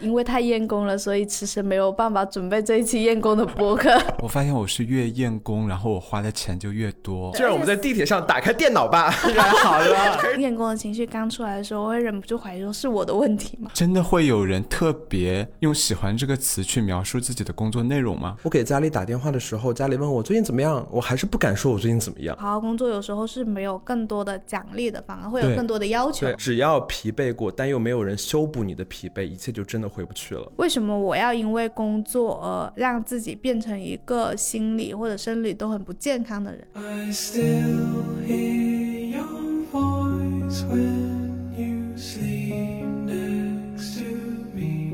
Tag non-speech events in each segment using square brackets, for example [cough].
因为太厌工了，所以迟迟没有办法准备这一期厌工的播客。[laughs] 我发现我是越厌工，然后我花的钱就越多。[laughs] 就让我们在地铁上打开电脑吧，[laughs] 好了。厌工的情绪刚出来的时候，我会忍不住怀疑说是我的问题吗？真的会有人特别用“喜欢”这个词去描述自己的工作内容吗？我给家里打电话的时候，家里问我最近怎么样，我还是不敢说我最近怎么样。好好工作有时候是没有更多的奖励的，反而会有更多的要求。对，只要疲惫过，但又没有人修补你的疲惫，一切就真的回不去了。为什么我要因为工作而让自己变成一个心理或者生理都很不健康的人？I still hear your voice when you sleep next to me.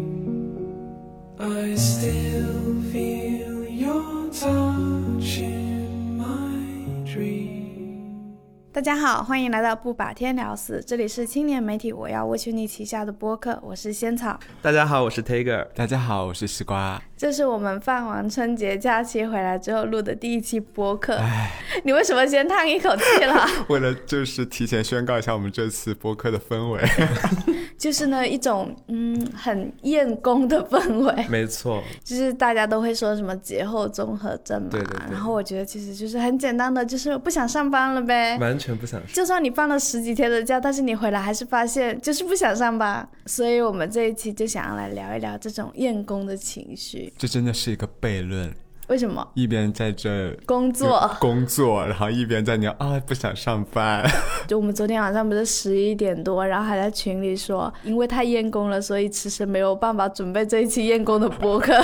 I still feel your touch 大家好，欢迎来到不把天聊死，这里是青年媒体我要 What You Need 旗下的播客，我是仙草。大家好，我是 Tiger。大家好，我是西瓜。这是我们放完春节假期回来之后录的第一期播客。你为什么先叹一口气了？[laughs] 为了就是提前宣告一下我们这次播客的氛围，[laughs] 就是呢一种嗯很厌工的氛围，没错，就是大家都会说什么节后综合症嘛。对对对然后我觉得其实就是很简单的，就是不想上班了呗。完全不想说。就算你放了十几天的假，但是你回来还是发现就是不想上班，所以我们这一期就想要来聊一聊这种厌工的情绪。这真的是一个悖论。为什么？一边在这工作，工作，然后一边在你啊不想上班。[laughs] 就我们昨天晚上不是十一点多，然后还在群里说，因为太厌工了，所以迟迟没有办法准备这一期厌工的播客。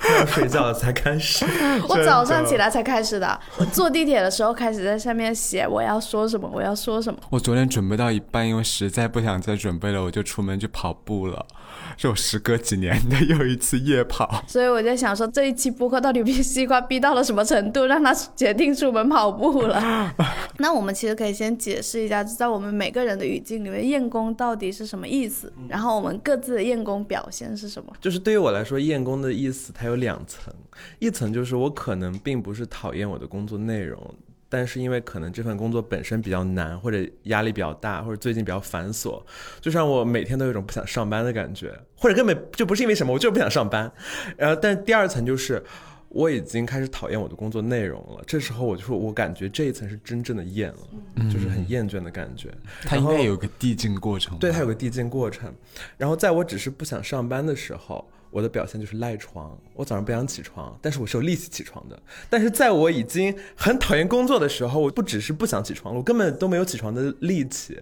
[laughs] 要睡觉了才开始。[laughs] 我早上起来才开始的，我坐地铁的时候开始在上面写我要说什么，我要说什么。我昨天准备到一半，因为实在不想再准备了，我就出门去跑步了。是我时隔几年的又一次夜跑。所以我在想说，这一期播客到底被西瓜逼到了什么程度，让他决定出门跑步了？[laughs] 那我们其实可以先解释一下，在我们每个人的语境里面，验工到底是什么意思，然后我们各自的验工表现是什么。就是对于我来说，验工的意思它有两层，一层就是我可能并不是讨厌我的工作内容，但是因为可能这份工作本身比较难，或者压力比较大，或者最近比较繁琐，就像我每天都有一种不想上班的感觉，或者根本就不是因为什么，我就是不想上班。然后，但第二层就是。我已经开始讨厌我的工作内容了，这时候我就说，我感觉这一层是真正的厌了，就是很厌倦的感觉。它应该有个递进过程。对，它有个递进过程。然后在我只是不想上班的时候，我的表现就是赖床。我早上不想起床，但是我是有力气起床的。但是在我已经很讨厌工作的时候，我不只是不想起床，我根本都没有起床的力气，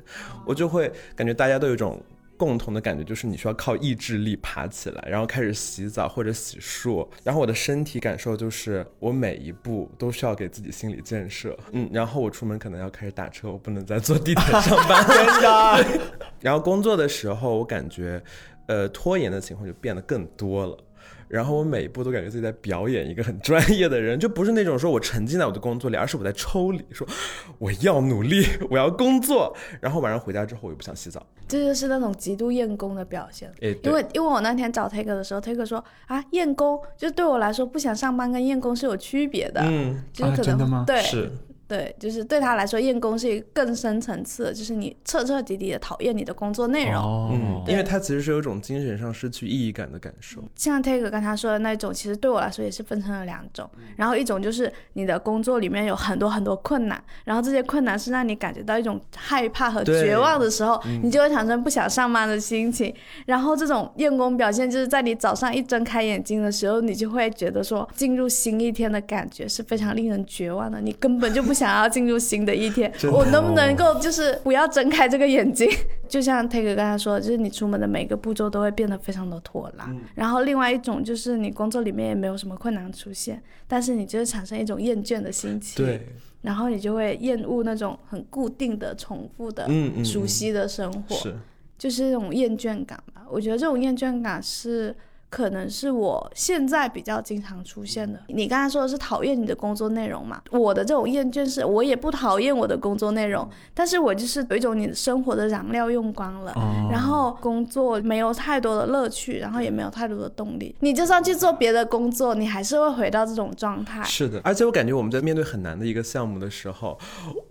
我就会感觉大家都有一种。共同的感觉就是你需要靠意志力爬起来，然后开始洗澡或者洗漱，然后我的身体感受就是我每一步都需要给自己心理建设，嗯，然后我出门可能要开始打车，我不能再坐地铁上班，[laughs] 真的。[laughs] 然后工作的时候，我感觉，呃，拖延的情况就变得更多了。然后我每一步都感觉自己在表演一个很专业的人，就不是那种说我沉浸在我的工作里，而是我在抽离，说 [laughs] 我要努力，[laughs] 我要工作。然后晚上回家之后，我又不想洗澡。这就是那种极度厌工的表现。诶，因为因为我那天找 Take 的时候，Take 说啊，厌工就对我来说，不想上班跟厌工是有区别的。嗯，就是可能、啊真的吗对，是。对，就是对他来说，厌工是一个更深层次的，就是你彻彻底底的讨厌你的工作内容。哦，嗯，因为他其实是有一种精神上失去意义感的感受。像 Take 刚才说的那种，其实对我来说也是分成了两种。嗯然后一种就是你的工作里面有很多很多困难，然后这些困难是让你感觉到一种害怕和绝望的时候，嗯你就会产生不想上班的心情。然后这种厌工表现就是在你早上一睁开眼睛的时候，你就会觉得说进入新一天的感觉是非常令人绝望的，你根本就不想要进入新的一天。我能不能够就是不要睁开这个眼睛？[laughs] 就像 Take 刚才说的，就是你出门的每个步骤都会变得非常的拖拉。嗯然后另外一种就是你工作里面也没有什么困难出现，但是你就是产生一种厌倦的心情。。对，然后你就会厌恶那种很固定的、重复的、熟悉的生活，是，就是这种厌倦感吧。我觉得这种厌倦感是。可能是我现在比较经常出现的。你刚才说的是讨厌你的工作内容嘛？我的这种厌倦是，我也不讨厌我的工作内容，但是我就是有一种你的生活的燃料用光了，哦然后工作没有太多的乐趣，然后也没有太多的动力。你就算去做别的工作，你还是会回到这种状态。是的，而且我感觉我们在面对很难的一个项目的时候，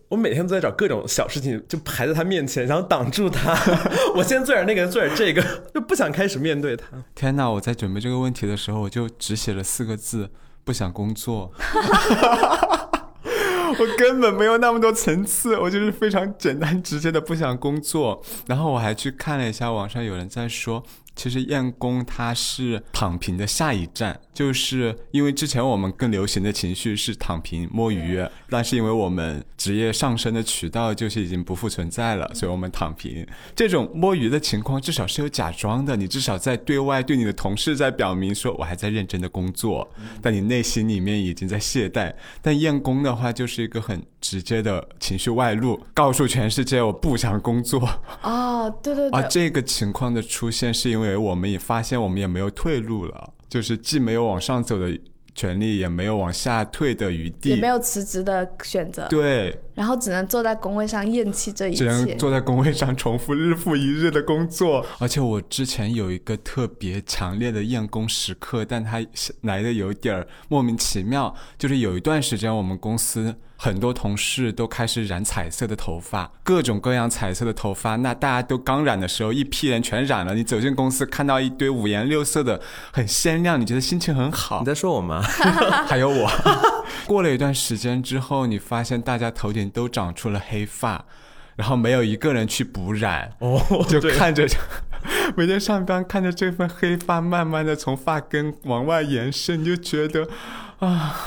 我每天都在找各种小事情，就排在他面前，然后挡住他。[laughs] 我先做点那个，做点这个，就不想开始面对他。天哪！我在准备这个问题的时候，我就只写了四个字：不想工作。[laughs] 我根本没有那么多层次，我就是非常简单直接的不想工作。然后我还去看了一下网上有人在说，其实厌工它是躺平的下一站，就是因为之前我们更流行的情绪是躺平摸鱼，但是因为我们职业上升的渠道就是已经不复存在了，所以我们躺平。这种摸鱼的情况至少是有假装的，你至少在对外对你的同事在表明说我还在认真的工作，但你内心里面已经在懈怠。但厌工的话就是一个很直接的情绪外露，告诉全世界我不想工作。哦，对对对。啊，这个情况的出现，是因为我们也发现我们也没有退路了，就是既没有往上走的权利，也没有往下退的余地，也没有辞职的选择，对，然后只能坐在工位上厌弃这一只能切。坐在工位上重复日复一日的工作。而且我之前有一个特别强烈的厌工时刻，但它来的有点儿莫名其妙。就是有一段时间，我们公司很多同事都开始染彩色的头发，各种各样彩色的头发。那大家都刚染的时候，一批人全染了。你走进公司，看到一堆五颜六色的，很鲜亮，你觉得心情很好你。在说我吗？[laughs] 还有我。过了一段时间之后，你发现大家头顶都长出了黑发，然后没有一个人去补染，哦，[laughs] 就看着 [laughs] 每天上班看着这份黑发慢慢的从发根往外延伸，你就觉得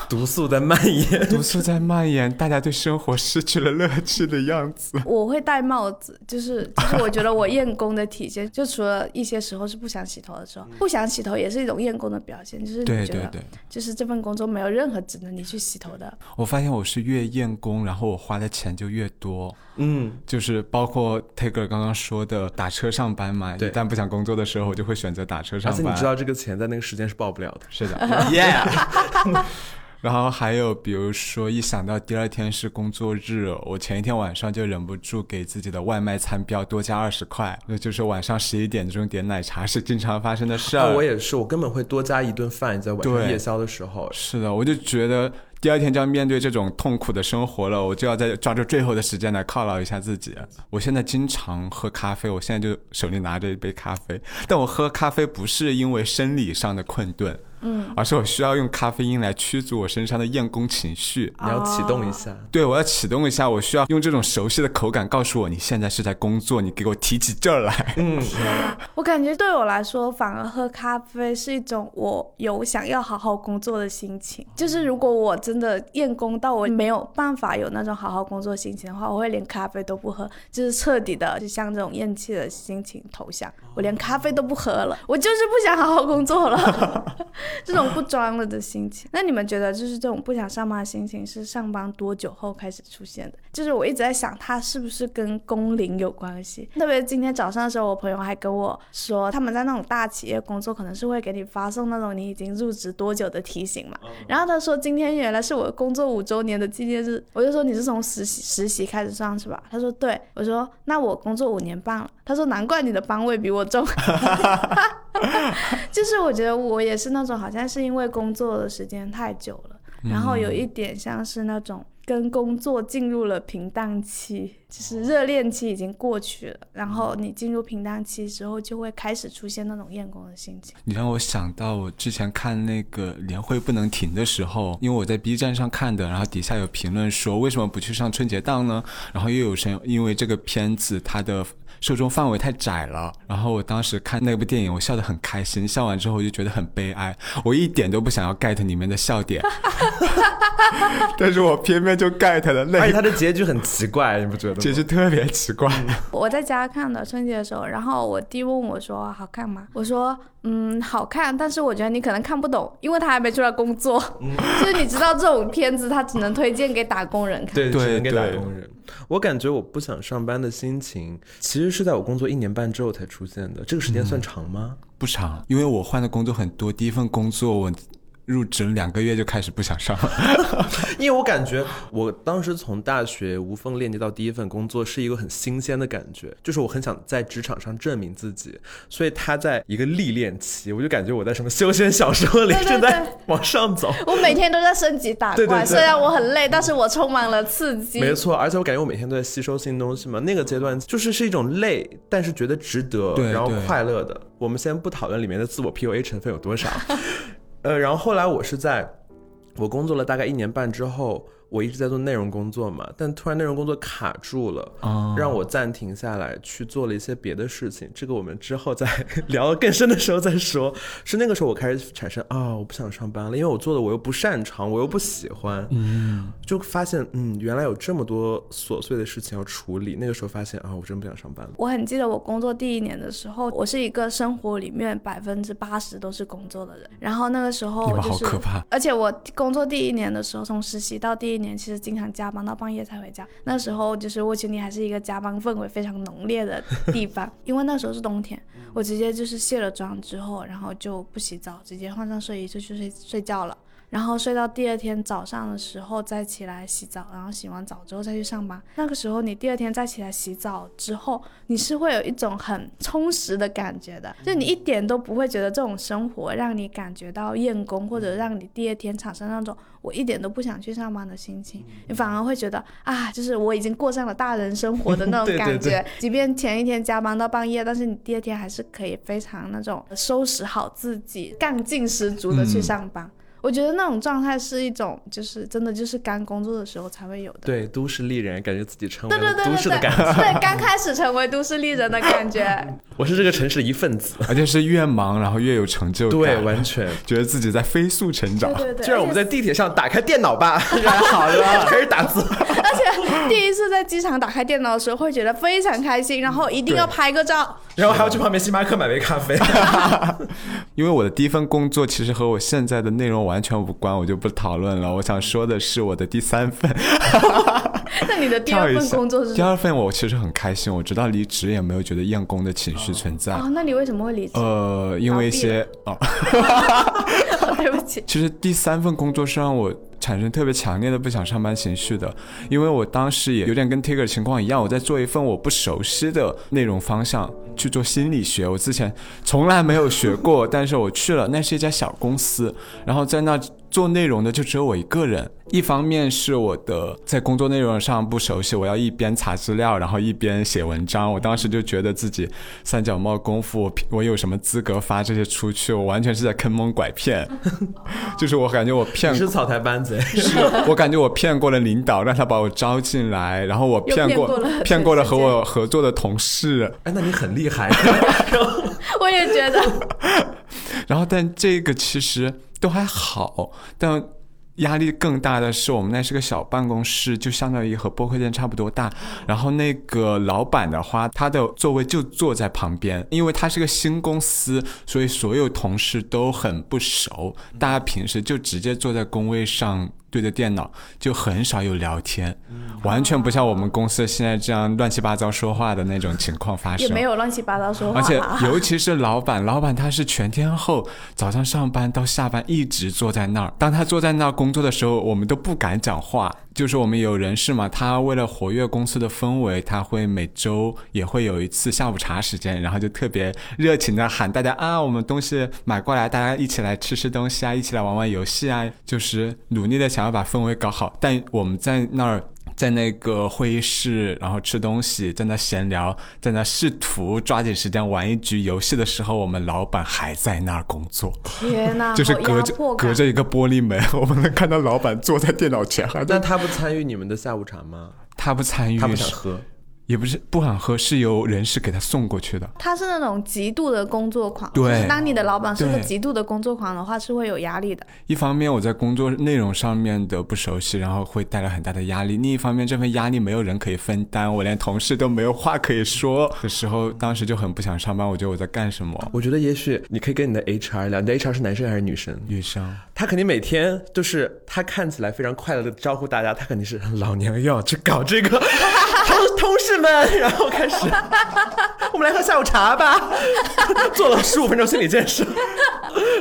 毒素在蔓延。毒素在蔓延，大家对生活失去了乐趣的样子。我会戴帽子，就是就是我觉得我厌工的体现，[laughs] 就除了一些时候是不想洗头的时候，不想洗头也是一种厌工的表现，就是对你觉得对对，就是这份工作没有任何值得你去洗头的。我发现我是越厌工，然后我花的钱就越多。嗯，就是包括 Taker 刚刚说的打车上班嘛，一对旦不想工作的时候，我就会选择打车上班。而且你知道这个钱在那个时间是报不了的。是的，[laughs] Yeah。[laughs] 然后还有比如说，一想到第二天是工作日，我前一天晚上就忍不住给自己的外卖餐标多加二十块，那就是晚上十一点钟点奶茶是经常发生的事儿。啊，我也是，我根本会多加一顿饭，在晚上对夜宵的时候。是的，我就觉得第二天就要面对这种痛苦的生活了，我就要在抓住最后的时间来犒劳一下自己。我现在经常喝咖啡，我现在就手里拿着一杯咖啡，但我喝咖啡不是因为生理上的困顿，嗯，而是我需要用咖啡因来驱逐我身上的厌工情绪。你要启动一下，对，我要启动一下，我需要用这种熟悉的口感告诉我，你现在是在工作，你给我提起劲儿来。嗯，[laughs] 我感觉对我来说，反而喝咖啡是一种我有想要好好工作的心情。就是如果我真的厌工到我没有办法有那种好好工作心情的话，我会连咖啡都不喝，就是彻底的就像这种厌弃的心情投降，我连咖啡都不喝了，我就是不想好好工作了，[laughs] 这种不装了的心情。那你们觉得，就是这种不想上班的心情是上班多久后开始出现的？就是我一直在想，它是不是跟工龄有关系？特别今天早上的时候，我朋友还跟我说，他们在那种大企业工作，可能是会给你发送那种你已经入职多久的提醒嘛。然后他说，今天原来是我工作五周年的纪念日，我就说你是从实习实习开始上是吧？他说对，我说那我工作五年半了。他说难怪你的班位比我重。[laughs] [laughs] 就是我觉得我也是那种，好像是因为工作的时间太久了，然后有一点像是那种跟工作进入了平淡期，就是热恋期已经过去了，然后你进入平淡期之后，就会开始出现那种厌工的心情。你让我想到我之前看那个年会不能停的时候，因为我在 B 站上看的，然后底下有评论说为什么不去上春节档呢？然后又有人因为这个片子它的受众范围太窄了，然后我当时看那部电影，我笑得很开心，笑完之后我就觉得很悲哀，我一点都不想要 get 里面的笑点，[laughs] 但是我偏偏就 get 了，而且它的结局很奇怪，你不觉得吗？其实特别奇怪。[laughs] 我在家看的春节的时候，然后我弟问我说好看吗？我说嗯好看，但是我觉得你可能看不懂，因为他还没出来工作。[laughs] 就是你知道这种片子，他只能推荐给打工人看。对，对只能给打工人。我感觉我不想上班的心情，其实是在我工作一年半之后才出现的。这个时间算长吗？不长，因为我换的工作很多。第一份工作我入职两个月就开始不想上了。[laughs] 因为我感觉我当时从大学无缝链接到第一份工作是一个很新鲜的感觉，就是我很想在职场上证明自己，所以他在一个历练期，我就感觉我在什么修仙小说里正在往上走。我每天都在升级打怪，对对对虽然我很累，但是我充满了刺激。没错，而且我感觉我每天都在吸收新东西嘛。那个阶段就是是一种累，但是觉得值得，然后快乐的。我们先不讨论里面的自我 PUA 成分有多少，呃，然后后来我是在我工作了大概一年半之后，我一直在做内容工作嘛，但突然内容工作卡住了，哦让我暂停下来去做了一些别的事情。这个我们之后再 [laughs] 聊更深的时候再说。是那个时候我开始产生啊、我不想上班了，因为我做的我又不擅长，我又不喜欢，嗯，就发现嗯，原来有这么多琐碎的事情要处理。那个时候发现啊，我真不想上班了。我很记得我工作第一年的时候，我是一个生活里面百分之八十都是工作的人。然后那个时候你们就是，好可怕。而且我工作第一年的时候，从实习到第一年，其实经常加班到半夜才回家。那时候就是沃群里还是一个加班氛围非常浓烈的地方，[laughs] 因为那时候是冬天，我直接就是卸了妆之后，然后就不洗澡，直接换上睡衣就去睡睡觉了。然后睡到第二天早上的时候再起来洗澡，然后洗完澡之后再去上班。那个时候你第二天再起来洗澡之后，你是会有一种很充实的感觉的，就你一点都不会觉得这种生活让你感觉到厌工，或者让你第二天产生那种我一点都不想去上班的心情，你反而会觉得啊，就是我已经过上了大人生活的那种感觉。对即便前一天加班到半夜，但是你第二天还是可以非常那种收拾好自己，干劲十足的去上班。我觉得那种状态是一种，就是真的就是刚工作的时候才会有的。对，都市丽人，感觉自己成为都市的感觉。对，刚开始成为都市丽人的感觉。[laughs] 我是这个城市的一份子。而且是越忙，然后越有成就感，对，完全。觉得自己在飞速成长对。对对，就让我们在地铁上打开电脑吧，[laughs] 然后好了，开始打字。而且第一次在机场打开电脑的时候，会觉得非常开心，然后一定要拍个照。然后还要去旁边星巴克买杯咖啡。[laughs] 因为我的第一份工作其实和我现在的内容完全无关，我就不讨论了。我想说的是我的第三份，[laughs] 那你的第二份 [laughs] 工作是？第二份我其实很开心，我直到离职也没有觉得厌工的情绪存在。哦，那你为什么会离职？呃，因为一些哦，[laughs] [laughs] 对不起。其实第三份工作是让我产生特别强烈的不想上班情绪的，因为我当时也有点跟 Tiger 情况一样，我在做一份我不熟悉的内容方向去做心理学，我之前从来没有学过，但是我去了，那是一家小公司，然后在那做内容的就只有我一个人。一方面是我的在工作内容上不熟悉，我要一边查资料，然后一边写文章。我当时就觉得自己三脚猫功夫，我我有什么资格发这些出去？我完全是在坑蒙拐骗，[laughs] 就是我感觉我骗你是草台班子，是我感觉我骗过了领导，让他把我招进来，然后我骗过骗过了骗过了和我合作的同事，哎，那你很厉害。[laughs] 我也觉得，[laughs] 然后但这个其实都还好，但。压力更大的是，我们那是个小办公室，就相当于和播客店差不多大。然后那个老板的话，他的座位就坐在旁边，因为他是个新公司，所以所有同事都很不熟，大家平时就直接坐在工位上对着电脑，就很少有聊天，完全不像我们公司现在这样乱七八糟说话的那种情况发生。也没有乱七八糟说话而且啊。[laughs] 尤其是老板，老板他是全天候，早上上班到下班一直坐在那儿。当他坐在那儿工作的时候，我们都不敢讲话。就是我们有人事嘛，他为了活跃公司的氛围，他会每周也会有一次下午茶时间，然后就特别热情的喊大家啊，我们东西买过来，大家一起来吃吃东西啊，一起来玩玩游戏啊，就是努力的想要把氛围搞好。但我们在那儿。在那个会议室，然后吃东西，在那闲聊，在那试图抓紧时间玩一局游戏的时候，我们老板还在那儿工作，天哪，[laughs] 就是隔着隔着一个玻璃门，我们能看到老板坐在电脑前，还在那他不参与你们的下午茶吗？他不参与，他不想喝。也不是不想喝，是由人事给他送过去的。他是那种极度的工作狂，对就是当你的老板是个极度的工作狂的话，是会有压力的。一方面我在工作内容上面的不熟悉，然后会带来很大的压力；另一方面这份压力没有人可以分担，我连同事都没有话可以说的时候，当时就很不想上班。我觉得我在干什么？我觉得也许你可以跟你的 HR 聊，你的 HR 是男生还是女生？女生，他肯定每天就是他看起来非常快乐的招呼大家，他肯定是老娘又要去搞这个，同同事们，然后开始，[laughs] 我们来喝下午茶吧，[laughs] 做了十五分钟心理建设，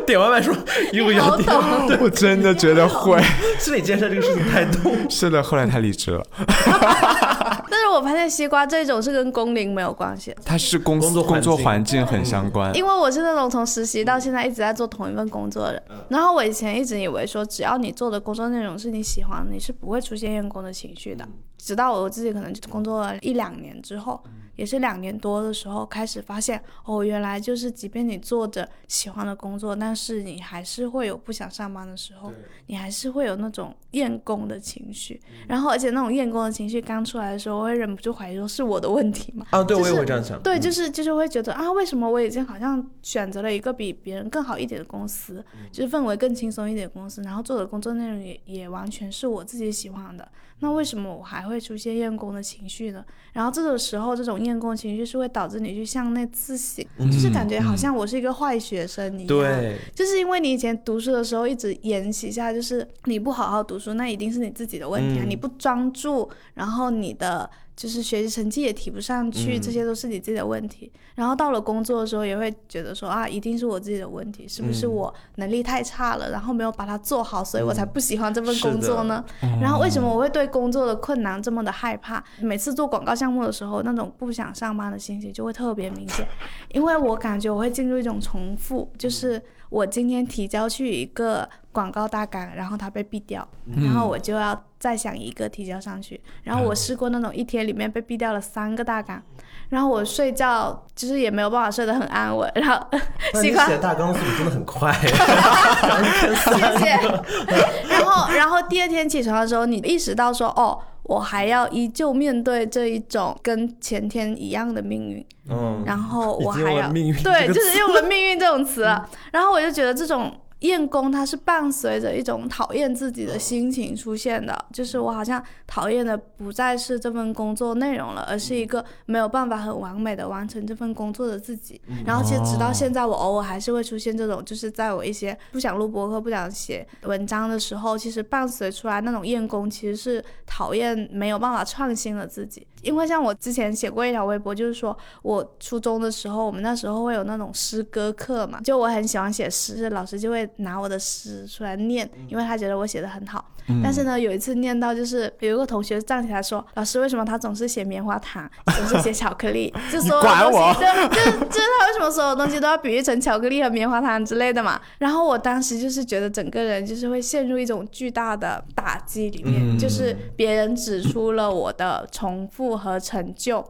点外卖说一五你好幺点，我真的觉得会。[laughs] 心理建设这个事情太痛。是的，后来他离职了。但是我发现西瓜这种是跟工龄没有关系它，是工作工作环境很相关。因为我是那种从实习到现在一直在做同一份工作的人。然后我以前一直以为说，只要你做的工作内容是你喜欢的，你是不会出现厌工的情绪的。直到我自己可能工作了一两年之后，也是两年多的时候，开始发现哦，原来就是即便你做着喜欢的工作，但是你还是会有不想上班的时候，你还是会有那种厌工的情绪。然后而且那种厌工的情绪刚出来的时候，我会忍不住怀疑说是我的问题吗？啊，对，我也会这样想。对，就是就是会觉得啊，为什么我已经好像选择了一个比别人更好一点的公司，就是氛围更轻松一点的公司，然后做的工作内容也也完全是我自己喜欢的，那为什么我还会出现厌工的情绪呢？然后这个时候，这种厌工情绪是会导致你去向内自省，就是感觉好像我是一个坏学生一样。对，就是因为你以前读书的时候一直沿袭下，就是你不好好读书，那一定是你自己的问题啊！嗯你不专注，然后你的就是学习成绩也提不上去，嗯这些都是你自己的问题。然后到了工作的时候，也会觉得说啊，一定是我自己的问题，是不是嗯我能力太差了，然后没有把它做好，所以我才不喜欢这份工作呢？然后为什么我会对工作的困难这么的害怕？每次做广告项目的时候，那种不想上班的心情就会特别明显，因为我感觉我会进入一种重复，就是我今天提交去一个广告大纲，然后它被毙掉，然后我就要再想一个提交上去，然后我试过那种一天里面被毙掉了三个大纲。然后我睡觉就是也没有办法睡得很安稳，然后你 [laughs] 写大纲速度真的很快，[laughs] 谢谢。[laughs] 然后，然后第二天起床的时候，你意识到说，哦，我还要依旧面对这一种跟前天一样的命运，嗯，然后我还要对，就是用了命运这种词了。然后我就觉得这种。厌工它是伴随着一种讨厌自己的心情出现的，就是我好像讨厌的不再是这份工作内容了，而是一个没有办法很完美的完成这份工作的自己。然后其实直到现在，我偶尔还是会出现这种，就是在我一些不想录播客、不想写文章的时候，其实伴随出来那种厌工，其实是讨厌没有办法创新的自己。因为像我之前写过一条微博，就是说我初中的时候，我们那时候会有那种诗歌课嘛，就我很喜欢写诗，老师就会拿我的诗出来念，因为他觉得我写的很好。但是呢，有一次念到就是有一个同学站起来说：“老师，为什么他总是写棉花糖，总是写巧克力？就所有的管我东西都就 [laughs] 就是他为什么所有东西都要比喻成巧克力和棉花糖之类的嘛？”然后我当时就是觉得整个人就是会陷入一种巨大的打击里面，就是别人指出了我的重复和成就，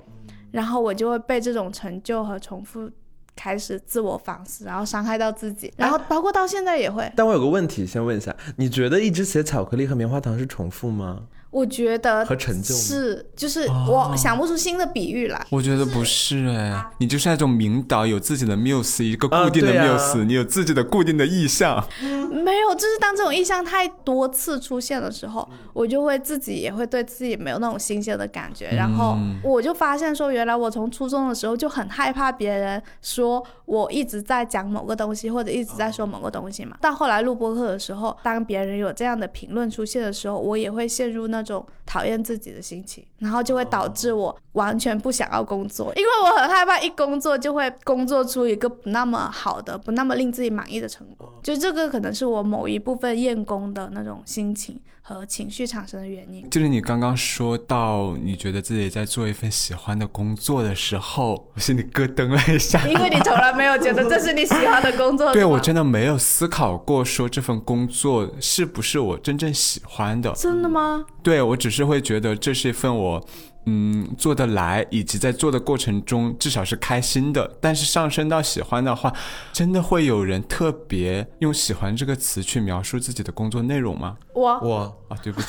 然后我就会被这种成就和重复。开始自我反思，然后伤害到自己，然后包括到现在也会。但我有个问题，先问一下，你觉得一直写巧克力和棉花糖是重复吗？我觉得和成就是，就是我想不出新的比喻来。我觉得不是哎，你就是那种明导有自己的 muse，，一个固定的 muse，你有自己的固定的意向。没有，就是当这种意象太多次出现的时候，我就会自己也会对自己没有那种新鲜的感觉，然后我就发现说，原来我从初中的时候就很害怕别人说我一直在讲某个东西，或者一直在说某个东西嘛。到后来录播课的时候，当别人有这样的评论出现的时候，我也会陷入那种讨厌自己的心情，然后就会导致我完全不想要工作，因为我很害怕一工作就会工作出一个不那么好的、不那么令自己满意的成果。就这个可能是我某一部分厌工的那种心情和情绪产生的原因。就是你刚刚说到，你觉得自己在做一份喜欢的工作的时候，我心里咯噔了一下。因为你从来没有觉得这是你喜欢的工作，[laughs] 对我真的没有思考过，说这份工作是不是我真正喜欢的。真的吗？对我只是会觉得这是一份我，嗯，做得来，以及在做的过程中至少是开心的。但是上升到喜欢的话，真的会有人特别用“喜欢”这个词去描述自己的工作内容吗？我。我啊，对不起，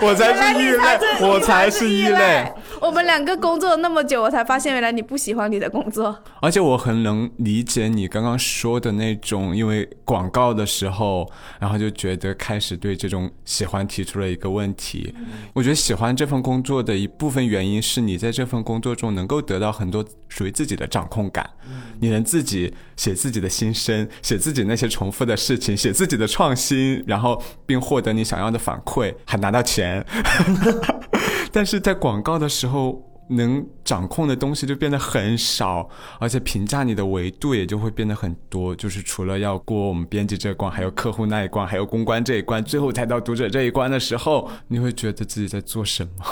我才是异类，我才是异类。我们两个工作了那么久，我才发现原来你不喜欢你的工作。而且我很能理解你刚刚说的那种，因为广告的时候，然后就觉得开始对这种喜欢提出了一个问题。我觉得喜欢这份工作的一部分原因是你在这份工作中能够得到很多属于自己的掌控感，你能自己写自己的心声，写自己那些重复的事情，写自己的创新，然后并获得你想要的反馈，还拿到钱。[laughs] 但是在广告的时候，能掌控的东西就变得很少，而且评价你的维度也就会变得很多。就是除了要过我们编辑这关，还有客户那一关，还有公关这一关，最后才到读者这一关的时候，你会觉得自己在做什么？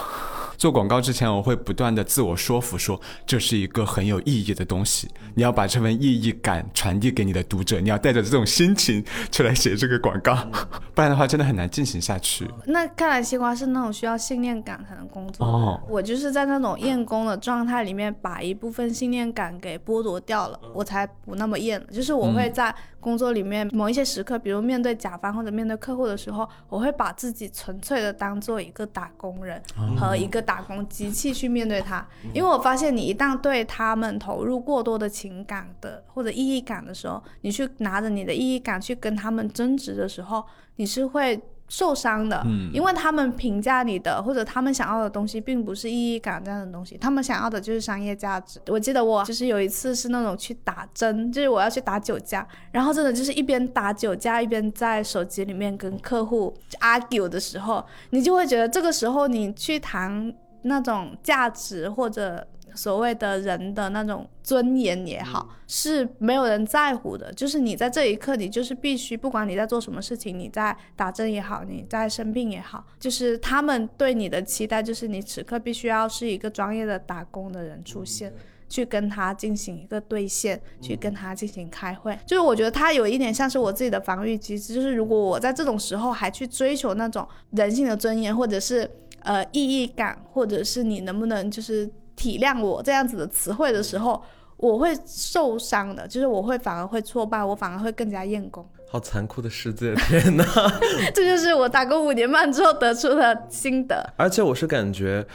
做广告之前，我会不断的自我说服说，这是一个很有意义的东西。你要把这份意义感传递给你的读者，你要带着这种心情去来写这个广告，[laughs] 不然的话真的很难进行下去。那看来西瓜是那种需要信念感才能工作。哦我就是在那种厌工的状态里面，把一部分信念感给剥夺掉了，我才不那么厌了。就是我会在工作里面某一些时刻，比如面对甲方或者面对客户的时候，我会把自己纯粹的当做一个打工人和一个打工机器去面对它。因为我发现，你一旦对他们投入过多的情感的或者意义感的时候，你去拿着你的意义感去跟他们争执的时候，你是会受伤的，嗯因为他们评价你的或者他们想要的东西，并不是意义感这样的东西，他们想要的就是商业价值。我记得我就是有一次是那种去打针，就是我要去打酒驾，然后真的就是一边打酒驾一边在手机里面跟客户 argue 的时候，你就会觉得这个时候你去谈那种价值或者所谓的人的那种尊严也好，是没有人在乎的。就是你在这一刻，你就是必须，不管你在做什么事情，你在打针也好，你在生病也好，就是他们对你的期待，就是你此刻必须要是一个专业的打工的人出现。去跟他进行一个兑现，去跟他进行开会，就是我觉得他有一点像是我自己的防御机制，就是如果我在这种时候还去追求那种人性的尊严，或者是呃意义感，或者是你能不能就是体谅我这样子的词汇的时候，我会受伤的，就是我会反而会挫败，我反而会更加厌工。好残酷的世界，天哪！[laughs] 这就是我打工五年半之后得出的心得。而且我是感觉，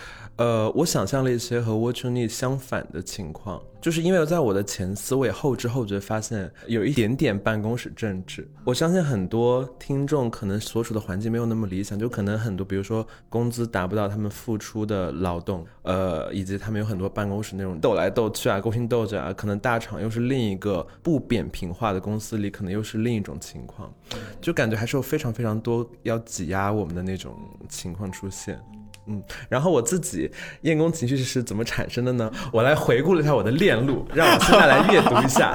呃，我想象了一些和 What You Need 相反的情况，就是因为在我的前思维后知后觉发现有一点点办公室政治。我相信很多听众可能所处的环境没有那么理想，就可能很多，比如说工资达不到他们付出的劳动，呃，以及他们有很多办公室那种斗来斗去啊、勾心斗角啊，可能大厂又是另一个不扁平化的公司里，可能又是另一种情况，就感觉还是有非常非常多要挤压我们的那种情况出现。嗯，然后我自己厌工情绪是怎么产生的呢？我来回顾了一下我的链路，让我现在来阅读一下。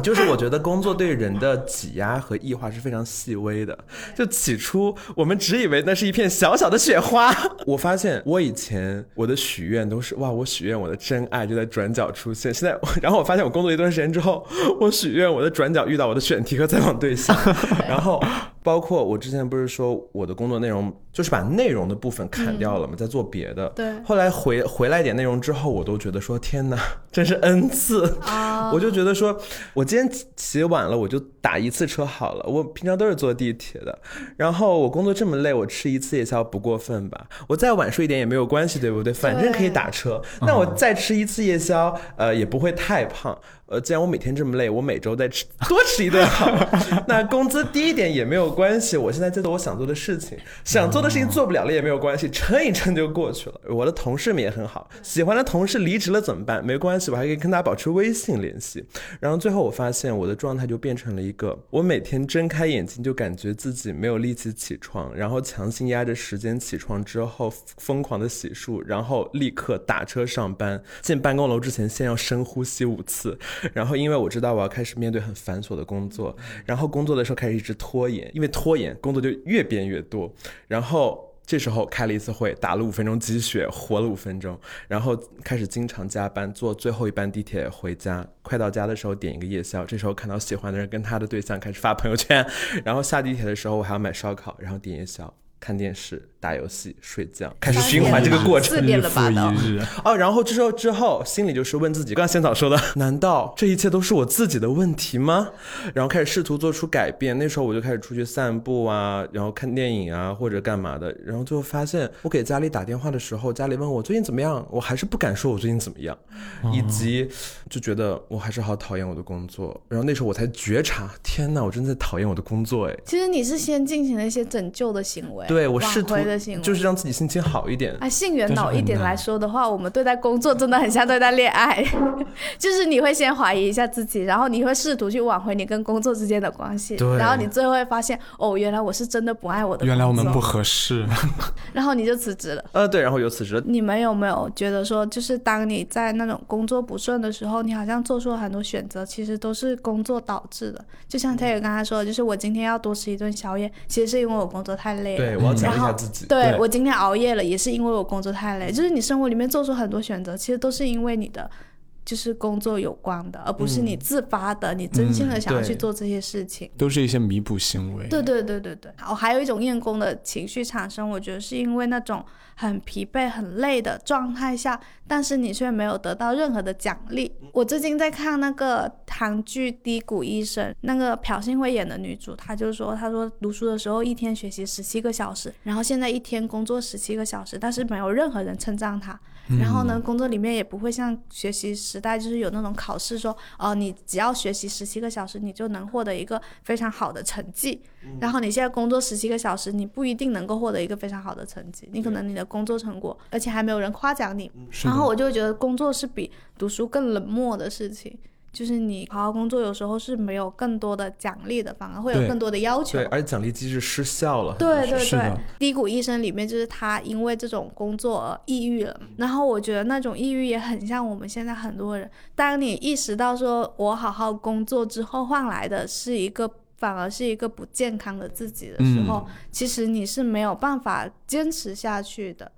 就是我觉得工作对人的挤压和异化是非常细微的。就起初我们只以为那是一片小小的雪花，我发现我以前我的许愿都是哇，我许愿我的真爱就在转角出现。现在，然后我发现我工作一段时间之后，我许愿我的转角遇到我的选题和采访对象，[laughs] 然后包括我之前不是说我的工作内容就是把内容的部分砍掉了嘛，在做别的。对后来回回来一点内容之后，我都觉得说天哪，真是恩赐。啊我就觉得说，我我今天起晚了，我就打一次车好了。我平常都是坐地铁的，然后我工作这么累，我吃一次夜宵不过分吧？我再晚睡一点也没有关系，对不对？反正可以打车。那我再吃一次夜宵，呃，也不会太胖。呃，既然我每天这么累，我每周再吃多吃一顿好了。[laughs] 那工资低一点也没有关系，我现在在做我想做的事情，想做的事情做不了了也没有关系，撑一撑就过去了。我的同事们也很好，喜欢的同事离职了怎么办？没关系，我还可以跟他保持微信联系。然后最后我发现我的状态就变成了一一个，我每天睁开眼睛就感觉自己没有力气起床，然后强行压着时间起床之后疯狂的洗漱，然后立刻打车上班。进办公楼之前先要深呼吸五次，[laughs] 然后因为我知道我要开始面对很繁琐的工作，然后工作的时候开始一直拖延，因为拖延工作就越变越多，然后。这时候开了一次会，打了五分钟鸡血，活了五分钟，然后开始经常加班，坐最后一班地铁回家。快到家的时候点一个夜宵，这时候看到喜欢的人跟他的对象开始发朋友圈，然后下地铁的时候我还要买烧烤，然后点夜宵。看电视、打游戏、睡觉，开始循环这个过程。自恋了吧都日复一日。哦，然后之后之后，心里就是问自己，刚才仙草说的，难道这一切都是我自己的问题吗？然后开始试图做出改变。那时候我就开始出去散步啊，然后看电影啊，或者干嘛的。然后最后发现，我给家里打电话的时候，家里问我最近怎么样，我还是不敢说我最近怎么样，以及就觉得我还是好讨厌我的工作。然后那时候我才觉察，天哪，我真的讨厌我的工作哎。其实你是先进行了一些拯救的行为，对我试图的行为。就是让自己心情好一点。啊，性缘脑一点来说的话，我们对待工作真的很像对待恋爱，[laughs] 就是你会先怀疑一下自己，然后你会试图去挽回你跟工作之间的关系，对然后你最后会发现，哦，原来我是真的不爱我的，原来我们不合适。[laughs] 然后你就辞职了。呃，对，然后有辞职你们有没有觉得说，就是当你在那种工作不顺的时候，你好像做出了很多选择，其实都是工作导致的？就像 Taylor 刚才说的，就是我今天要多吃一顿宵夜，其实是因为我工作太累了。对我要奖励一下自己。对对我今天熬夜了，也是因为我工作太累。就是你生活里面做出很多选择，其实都是因为你的就是工作有关的，而不是你自发的，你真心的想要去做这些事情。都是一些弥补行为。对对对对对，我还有一种厌工的情绪产生，我觉得是因为那种很疲惫、很累的状态下，但是你却没有得到任何的奖励。我最近在看那个韩剧《低谷医生》，那个朴信惠演的女主，她就说，她说读书的时候一天学习十七个小时，然后现在一天工作十七个小时，但是没有任何人称赞她。然后呢，工作里面也不会像学习时代，就是有那种考试说，哦、你只要学习十七个小时，你就能获得一个非常好的成绩。然后你现在工作十七个小时，你不一定能够获得一个非常好的成绩，你可能你的工作成果，而且还没有人夸奖你。然后我就会觉得工作是比读书更冷漠的事情。就是你好好工作，有时候是没有更多的奖励的，反而会有更多的要求对，。而且奖励机制失效了。对对对，低谷医生里面就是他因为这种工作而抑郁了，然后我觉得那种抑郁也很像我们现在很多人，当你意识到说我好好工作之后换来的是一个。反而是一个不健康的自己的时候，其实你是没有办法坚持下去的。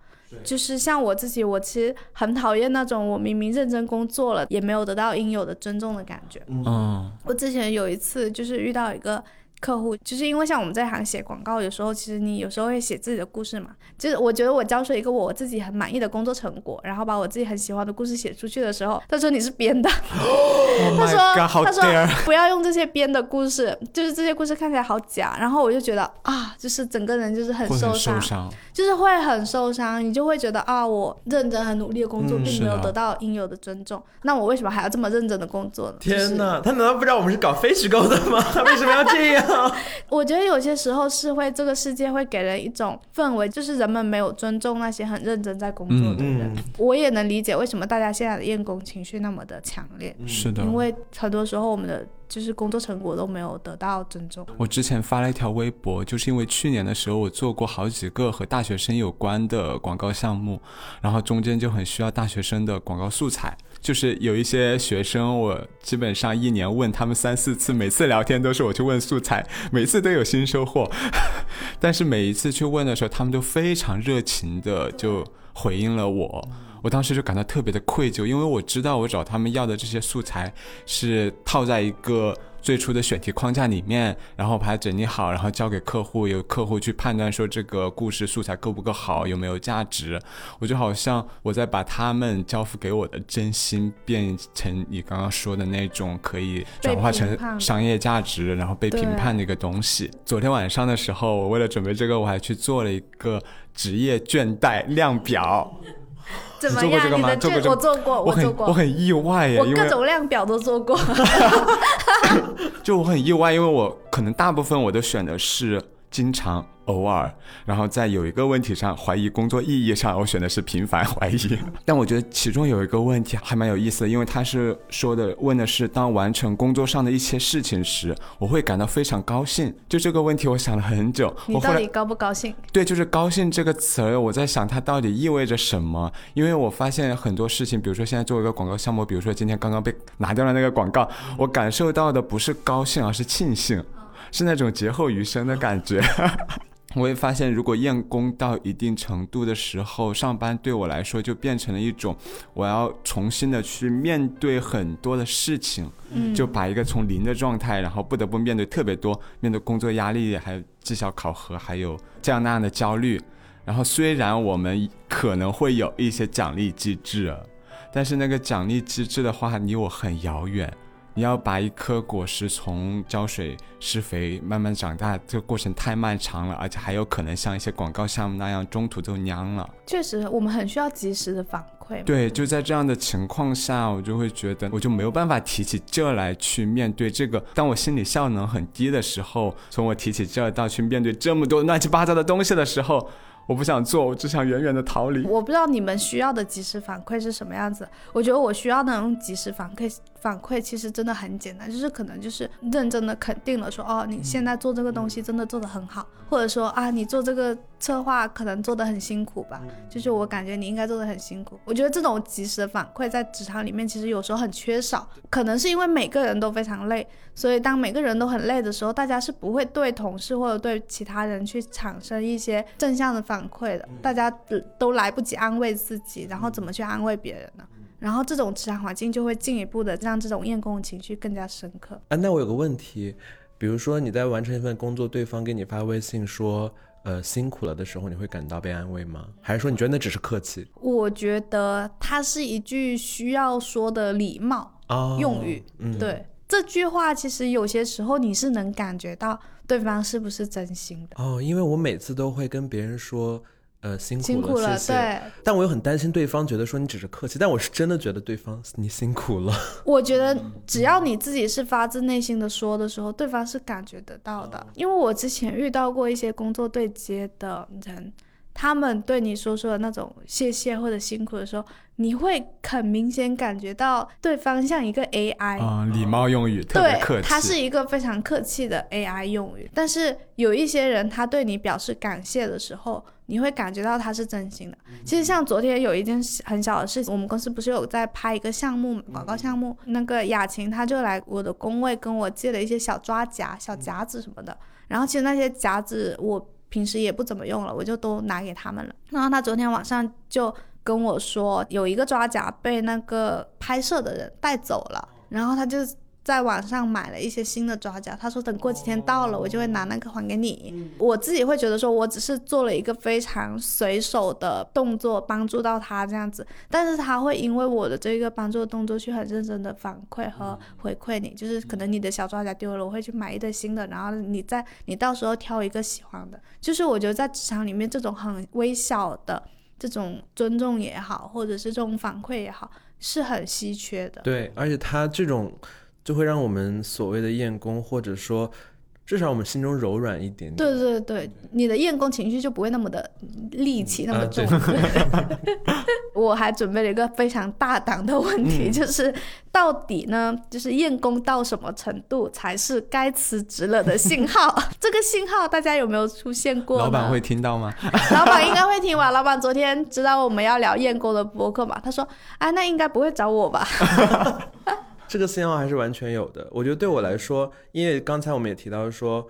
就是像我自己，我其实很讨厌那种我明明认真工作了，也没有得到应有的尊重的感觉。嗯，我之前有一次就是遇到一个客户，就是因为像我们这行写广告，有时候其实你有时候会写自己的故事嘛。就是我觉得我交出一个我自己很满意的工作成果，然后把我自己很喜欢的故事写出去的时候，他说你是编的，Oh [laughs] 他说他说不要用这些编的故事，就是这些故事看起来好假。然后我就觉得啊，就是整个人就是很受伤受，伤。就是会很受伤，你就会觉得啊，我认真很努力的工作，嗯并没有得到应有的尊重，那我为什么还要这么认真的工作呢？就是天哪，他难道不知道我们是搞非虚构的吗？他为什么要这样？[laughs] 我觉得有些时候是会，这个世界会给人一种氛围，就是人们没有尊重那些很认真在工作的人。嗯。我也能理解为什么大家现在的厌工情绪那么的强烈，是的，因为很多时候我们的就是工作成果都没有得到尊重。我之前发了一条微博，就是因为去年的时候我做过好几个和大学生有关的广告项目，然后中间就很需要大学生的广告素材。就是有一些学生，我基本上一年问他们三四次，每次聊天都是我去问素材，每次都有新收获。[laughs] 但是每一次去问的时候，他们都非常热情的就回应了我。我当时就感到特别的愧疚，因为我知道我找他们要的这些素材是套在一个最初的选题框架里面，然后把它整理好，然后交给客户，由客户去判断说这个故事素材够不够好，有没有价值。我就好像我在把他们交付给我的真心变成你刚刚说的那种可以转化成商业价值，然后被评判的一个东西。昨天晚上的时候，我为了准备这个，我还去做了一个职业倦怠量表。怎么你做过这样？你的卷个吗这我做过，我很做过，我很意外耶，我各种量表都做过。[laughs] 就我很意外，因为我可能大部分我都选的是经常、偶尔，然后在有一个问题上怀疑工作意义上，我选的是频繁怀疑。[laughs] 但我觉得其中有一个问题还蛮有意思的，因为他是说的问的是当完成工作上的一些事情时，我会感到非常高兴。就这个问题，我想了很久。你到底高不高兴？对，就是“高兴”这个词儿，我在想它到底意味着什么？因为我发现很多事情，比如说现在做一个广告项目，比如说今天刚刚被拿掉了那个广告，我感受到的不是高兴，而是庆幸，是那种劫后余生的感觉。[laughs] 我也发现，如果厌工到一定程度的时候，上班对我来说就变成了一种，我要重新的去面对很多的事情，嗯就把一个从零的状态，然后不得不面对特别多，面对工作压力，还有绩效考核，还有这样那样的焦虑。然后虽然我们可能会有一些奖励机制，但是那个奖励机制的话，离我很遥远。你要把一颗果实从浇水、施肥慢慢长大，这个过程太漫长了，而且还有可能像一些广告项目那样中途就蔫了。确实，我们很需要及时的反馈。对，就在这样的情况下，我就会觉得我就没有办法提起劲儿来去面对这个。当我心理效能很低的时候，从我提起劲儿到去面对这么多乱七八糟的东西的时候，我不想做，我只想远远的逃离。我不知道你们需要的及时反馈是什么样子。我觉得我需要的那种及时反馈，反馈其实真的很简单，就是可能就是认真的肯定了说，哦，你现在做这个东西真的做得很好，或者说啊，你做这个策划可能做得很辛苦吧，就是我感觉你应该做得很辛苦。我觉得这种及时的反馈在职场里面其实有时候很缺少，可能是因为每个人都非常累，所以当每个人都很累的时候，大家是不会对同事或者对其他人去产生一些正向的反馈的，大家都来不及安慰自己，然后怎么去安慰别人呢？然后这种职场环境就会进一步的让这种厌工的情绪更加深刻。啊，那我有个问题，比如说你在完成一份工作，对方给你发微信说，呃，辛苦了的时候，你会感到被安慰吗？还是说你觉得那只是客气？我觉得它是一句需要说的礼貌哦，用语，嗯，对这句话，其实有些时候你是能感觉到对方是不是真心的。哦，因为我每次都会跟别人说，呃，辛苦了，辛苦了，谢谢。对，但我又很担心对方觉得说你只是客气，但我是真的觉得对方你辛苦了。[laughs] 我觉得只要你自己是发自内心的说的时候，对方是感觉得到的。因为我之前遇到过一些工作对接的人，他们对你说出的那种谢谢或者辛苦的时候，你会很明显感觉到对方像一个 AI，、啊、礼貌用语特别对客，气。它是一个非常客气的 AI 用语。但是有一些人，他对你表示感谢的时候，你会感觉到他是真心的。其实像昨天有一件很小的事情，我们公司不是有在拍一个项目嘛广告项目，那个雅琴她就来我的工位跟我借了一些小抓夹、小夹子什么的。然后其实那些夹子我平时也不怎么用了，我就都拿给他们了。然后他昨天晚上就跟我说，有一个抓夹被那个拍摄的人带走了，然后他就在网上买了一些新的抓夹，他说等过几天到了，我就会拿那个还给你。我自己会觉得说，我只是做了一个非常随手的动作，帮助到他这样子，但是他会因为我的这个帮助的动作去很认真的反馈和回馈你，就是可能你的小抓夹丢了，我会去买一堆新的，然后你再你到时候挑一个喜欢的。就是我觉得在职场里面这种很微小的这种尊重也好，或者是这种反馈也好，是很稀缺的。对，而且他这种就会让我们所谓的厌工，或者说至少我们心中柔软一点点。对对对，你的厌工情绪就不会那么的戾气，那么啊重。对 [laughs] 我还准备了一个非常大胆的问题，嗯就是到底呢，就是厌工到什么程度才是该辞职了的信号？[laughs] 这个信号大家有没有出现过？老板会听到吗？[laughs] 老板应该会听吧？老板昨天知道我们要聊厌工的博客嘛？他说：“啊，那应该不会找我吧这个信号还是完全有的。我觉得对我来说，因为刚才我们也提到说，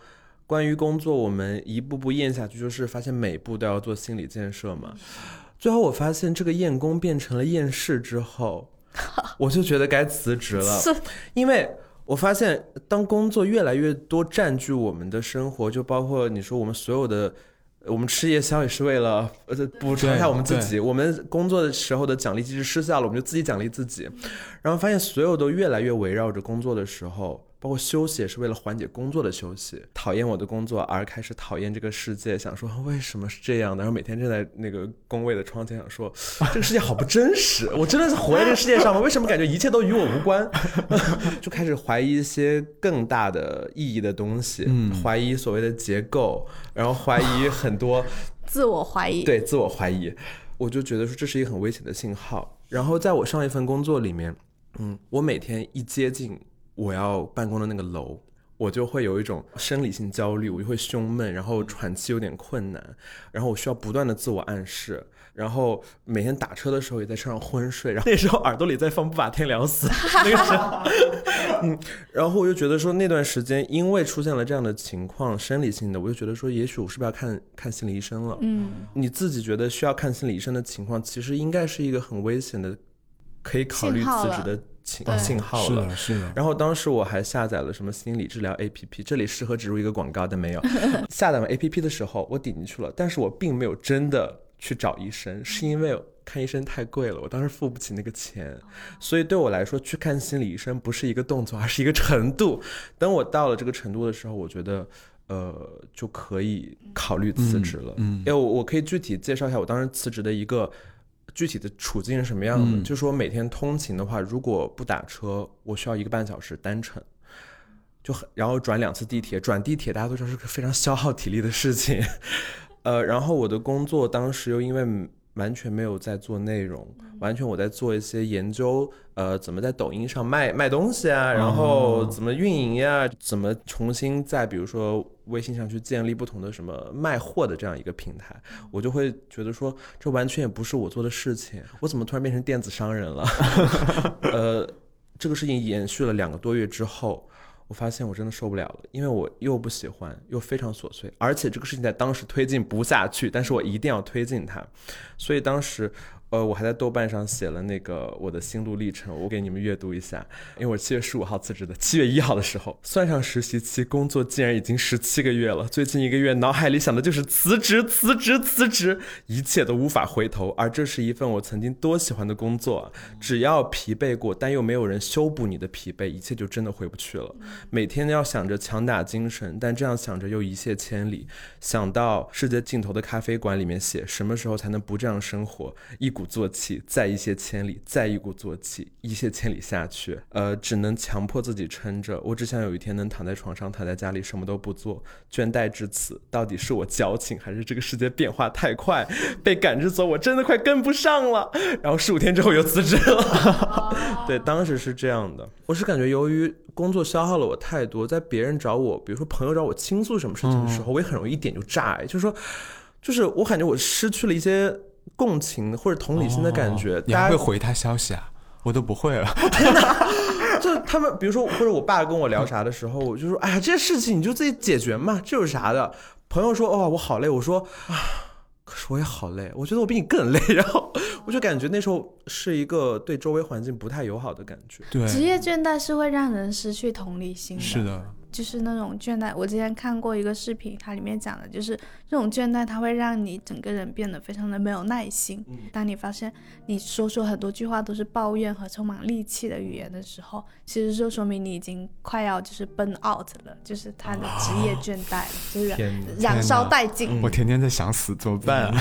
关于工作，我们一步步咽下去，就是发现每步都要做心理建设嘛。最后我发现这个验工变成了厌世之后，[laughs] 我就觉得该辞职？”了。因为我发现，当工作越来越多占据我们的生活，就包括你说我们所有的，我们吃夜宵也是为了呃补偿一下我们自己。我们工作的时候的奖励机制失效了，我们就自己奖励自己。然后发现所有都越来越围绕着工作的时候，包括休息也是为了缓解工作的休息。讨厌我的工作，而开始讨厌这个世界，想说为什么是这样的？然后每天站在那个工位的窗前，想说这个世界好不真实，我真的是活在这个世界上吗？为什么感觉一切都与我无关？[laughs] 就开始怀疑一些更大的意义的东西，嗯怀疑所谓的结构，然后怀疑很多 [laughs] 自我怀疑。对自我怀疑，我就觉得说这是一个很危险的信号。然后在我上一份工作里面，嗯，我每天一接近我要办公的那个楼，我就会有一种生理性焦虑，我就会胸闷，然后喘气有点困难，然后我需要不断的自我暗示。然后每天打车的时候也在车上昏睡，然后那时候耳朵里在放《不把天聊死》，[laughs] 那个时候，[laughs] 嗯，然后我就觉得说那段时间因为出现了这样的情况，生理性的，我就觉得说也许我是不是要看看心理医生了？嗯，你自己觉得需要看心理医生的情况，其实应该是一个很危险的，可以考虑辞职的信信号了。是的，是的。然后当时我还下载了什么心理治疗 APP，这里适合植入一个广告，但没有。[laughs] 下载完 APP 的时候，我点进去了，但是我并没有真的去找医生，是因为看医生太贵了，我当时付不起那个钱，所以对我来说，去看心理医生不是一个动作，而是一个程度。等我到了这个程度的时候，我觉得。呃，就可以考虑辞职了。嗯嗯因为我我可以具体介绍一下我当时辞职的一个具体的处境是什么样的。嗯就说每天通勤的话，如果不打车，我需要一个半小时单程，就很然后转两次地铁，转地铁大家都知道是个非常消耗体力的事情。[laughs] 呃，然后我的工作当时又因为完全没有在做内容，完全我在做一些研究，呃，怎么在抖音上卖卖东西啊，然后怎么运营呀，怎么重新在比如说微信上去建立不同的什么卖货的这样一个平台，我就会觉得说，这完全也不是我做的事情，我怎么突然变成电子商人了？[laughs] 呃，这个事情延续了两个多月之后。发现我真的受不了了，因为我又不喜欢，又非常琐碎，而且这个事情在当时推进不下去，但是我一定要推进它，所以当时。呃，我还在豆瓣上写了那个我的心路历程，我给你们阅读一下。因为我七月十五号辞职的，七月一号的时候，算上实习期，工作竟然已经十七个月了。最近一个月，脑海里想的就是辞职，辞职，辞职，一切都无法回头。而这是一份我曾经多喜欢的工作，只要疲惫过，但又没有人修补你的疲惫，一切就真的回不去了。每天要想着强打精神，但这样想着又一泻千里。想到世界尽头的咖啡馆里面写，什么时候才能不这样生活？一股作气，再一泻千里，再一鼓作气，一泻千里下去，呃，只能强迫自己撑着。我只想有一天能躺在床上，躺在家里什么都不做。倦怠至此，到底是我矫情，还是这个世界变化太快，[laughs] 被赶着走，我真的快跟不上了。然后十五天之后又辞职了。[laughs] 对，当时是这样的。我是感觉由于工作消耗了我太多，在别人找我，比如说朋友找我倾诉什么事情的时候，我也很容易一点就炸。哎，就是说，就是我感觉我失去了一些。共情或者同理心的感觉，你还会回他消息啊？我都不会了。[laughs] [laughs] 就他们，比如说或者我爸跟我聊啥的时候，我就说：“哎呀，这些事情你就自己解决嘛，这有啥的？”朋友说：“哦，我好累。”我说：“啊，可是我也好累，我觉得我比你更累。”然后我就感觉那时候是一个对周围环境不太友好的感觉。对，职业倦怠是会让人失去同理心的。是的。就是那种倦怠，我之前看过一个视频，它里面讲的就是这种倦怠，它会让你整个人变得非常的没有耐心。当你发现你说出很多句话都是抱怨和充满戾气的语言的时候，其实就说明你已经快要就是 burn out 了，就是他的职业倦怠了，就是燃烧殆尽。我天天在想死，怎么办啊？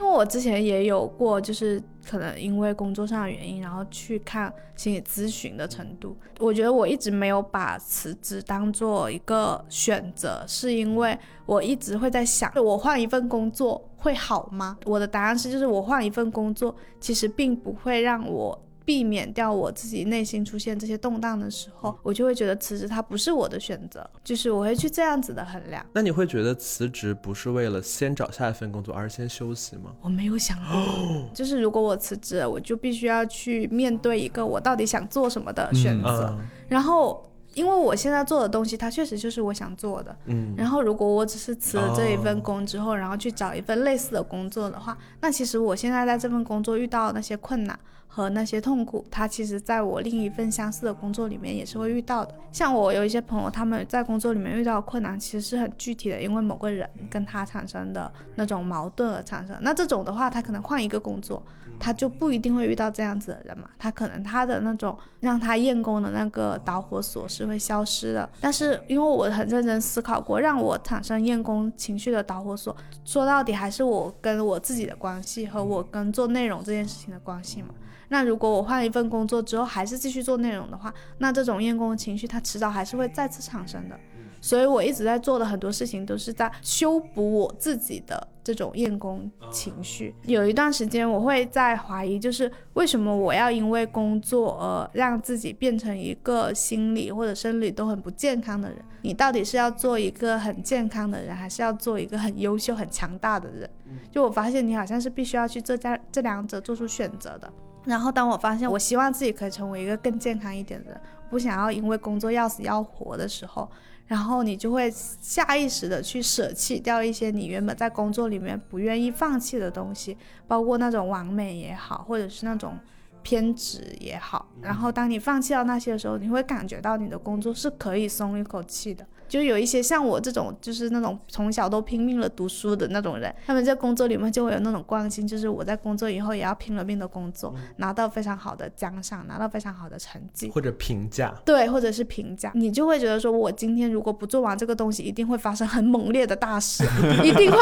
因为我之前也有过，就是可能因为工作上的原因，然后去看心理咨询的程度。我觉得我一直没有把辞职当做一个选择，是因为我一直会在想，我换一份工作会好吗？我的答案是，就是我换一份工作，其实并不会让我。避免掉我自己内心出现这些动荡的时候，我就会觉得辞职它不是我的选择，就是我会去这样子的衡量。那你会觉得辞职不是为了先找下一份工作，而是先休息吗？我没有想过，[gasps] 就是如果我辞职，我就必须要去面对一个我到底想做什么的选择。然后，因为我现在做的东西，它确实就是我想做的。嗯。然后，如果我只是辞了这一份工之后，然后去找一份类似的工作的话，那其实我现在在这份工作遇到的那些困难。和那些痛苦，它其实在我另一份相似的工作里面也是会遇到的。像我有一些朋友，他们在工作里面遇到的困难，其实是很具体的，因为某个人跟他产生的那种矛盾而产生。那这种的话，他可能换一个工作，他就不一定会遇到这样子的人嘛。他可能他的那种让他厌工的那个导火索是会消失的。但是因为我很认真思考过，让我产生厌工情绪的导火索，说到底还是我跟我自己的关系和我跟做内容这件事情的关系嘛。那如果我换了一份工作之后还是继续做内容的话，那这种厌工情绪它迟早还是会再次产生的。所以我一直在做的很多事情都是在修补我自己的这种厌工情绪。有一段时间我会在怀疑，就是为什么我要因为工作而让自己变成一个心理或者生理都很不健康的人？你到底是要做一个很健康的人，还是要做一个很优秀、很强大的人？就我发现你好像是必须要去这家这两者做出选择的。然后，当我发现我希望自己可以成为一个更健康一点的人，不想要因为工作要死要活的时候，然后你就会下意识的去舍弃掉一些你原本在工作里面不愿意放弃的东西，包括那种完美也好，或者是那种偏执也好。然后，当你放弃掉那些的时候，你会感觉到你的工作是可以松一口气的。就有一些像我这种，就是那种从小都拼命了读书的那种人，他们在工作里面就会有那种惯性，就是我在工作以后也要拼了命的工作，拿到非常好的奖赏，拿到非常好的成绩。或者评价，对，或者是评价，你就会觉得说，我今天如果不做完这个东西，一定会发生很猛烈的大事，[laughs] 一定会，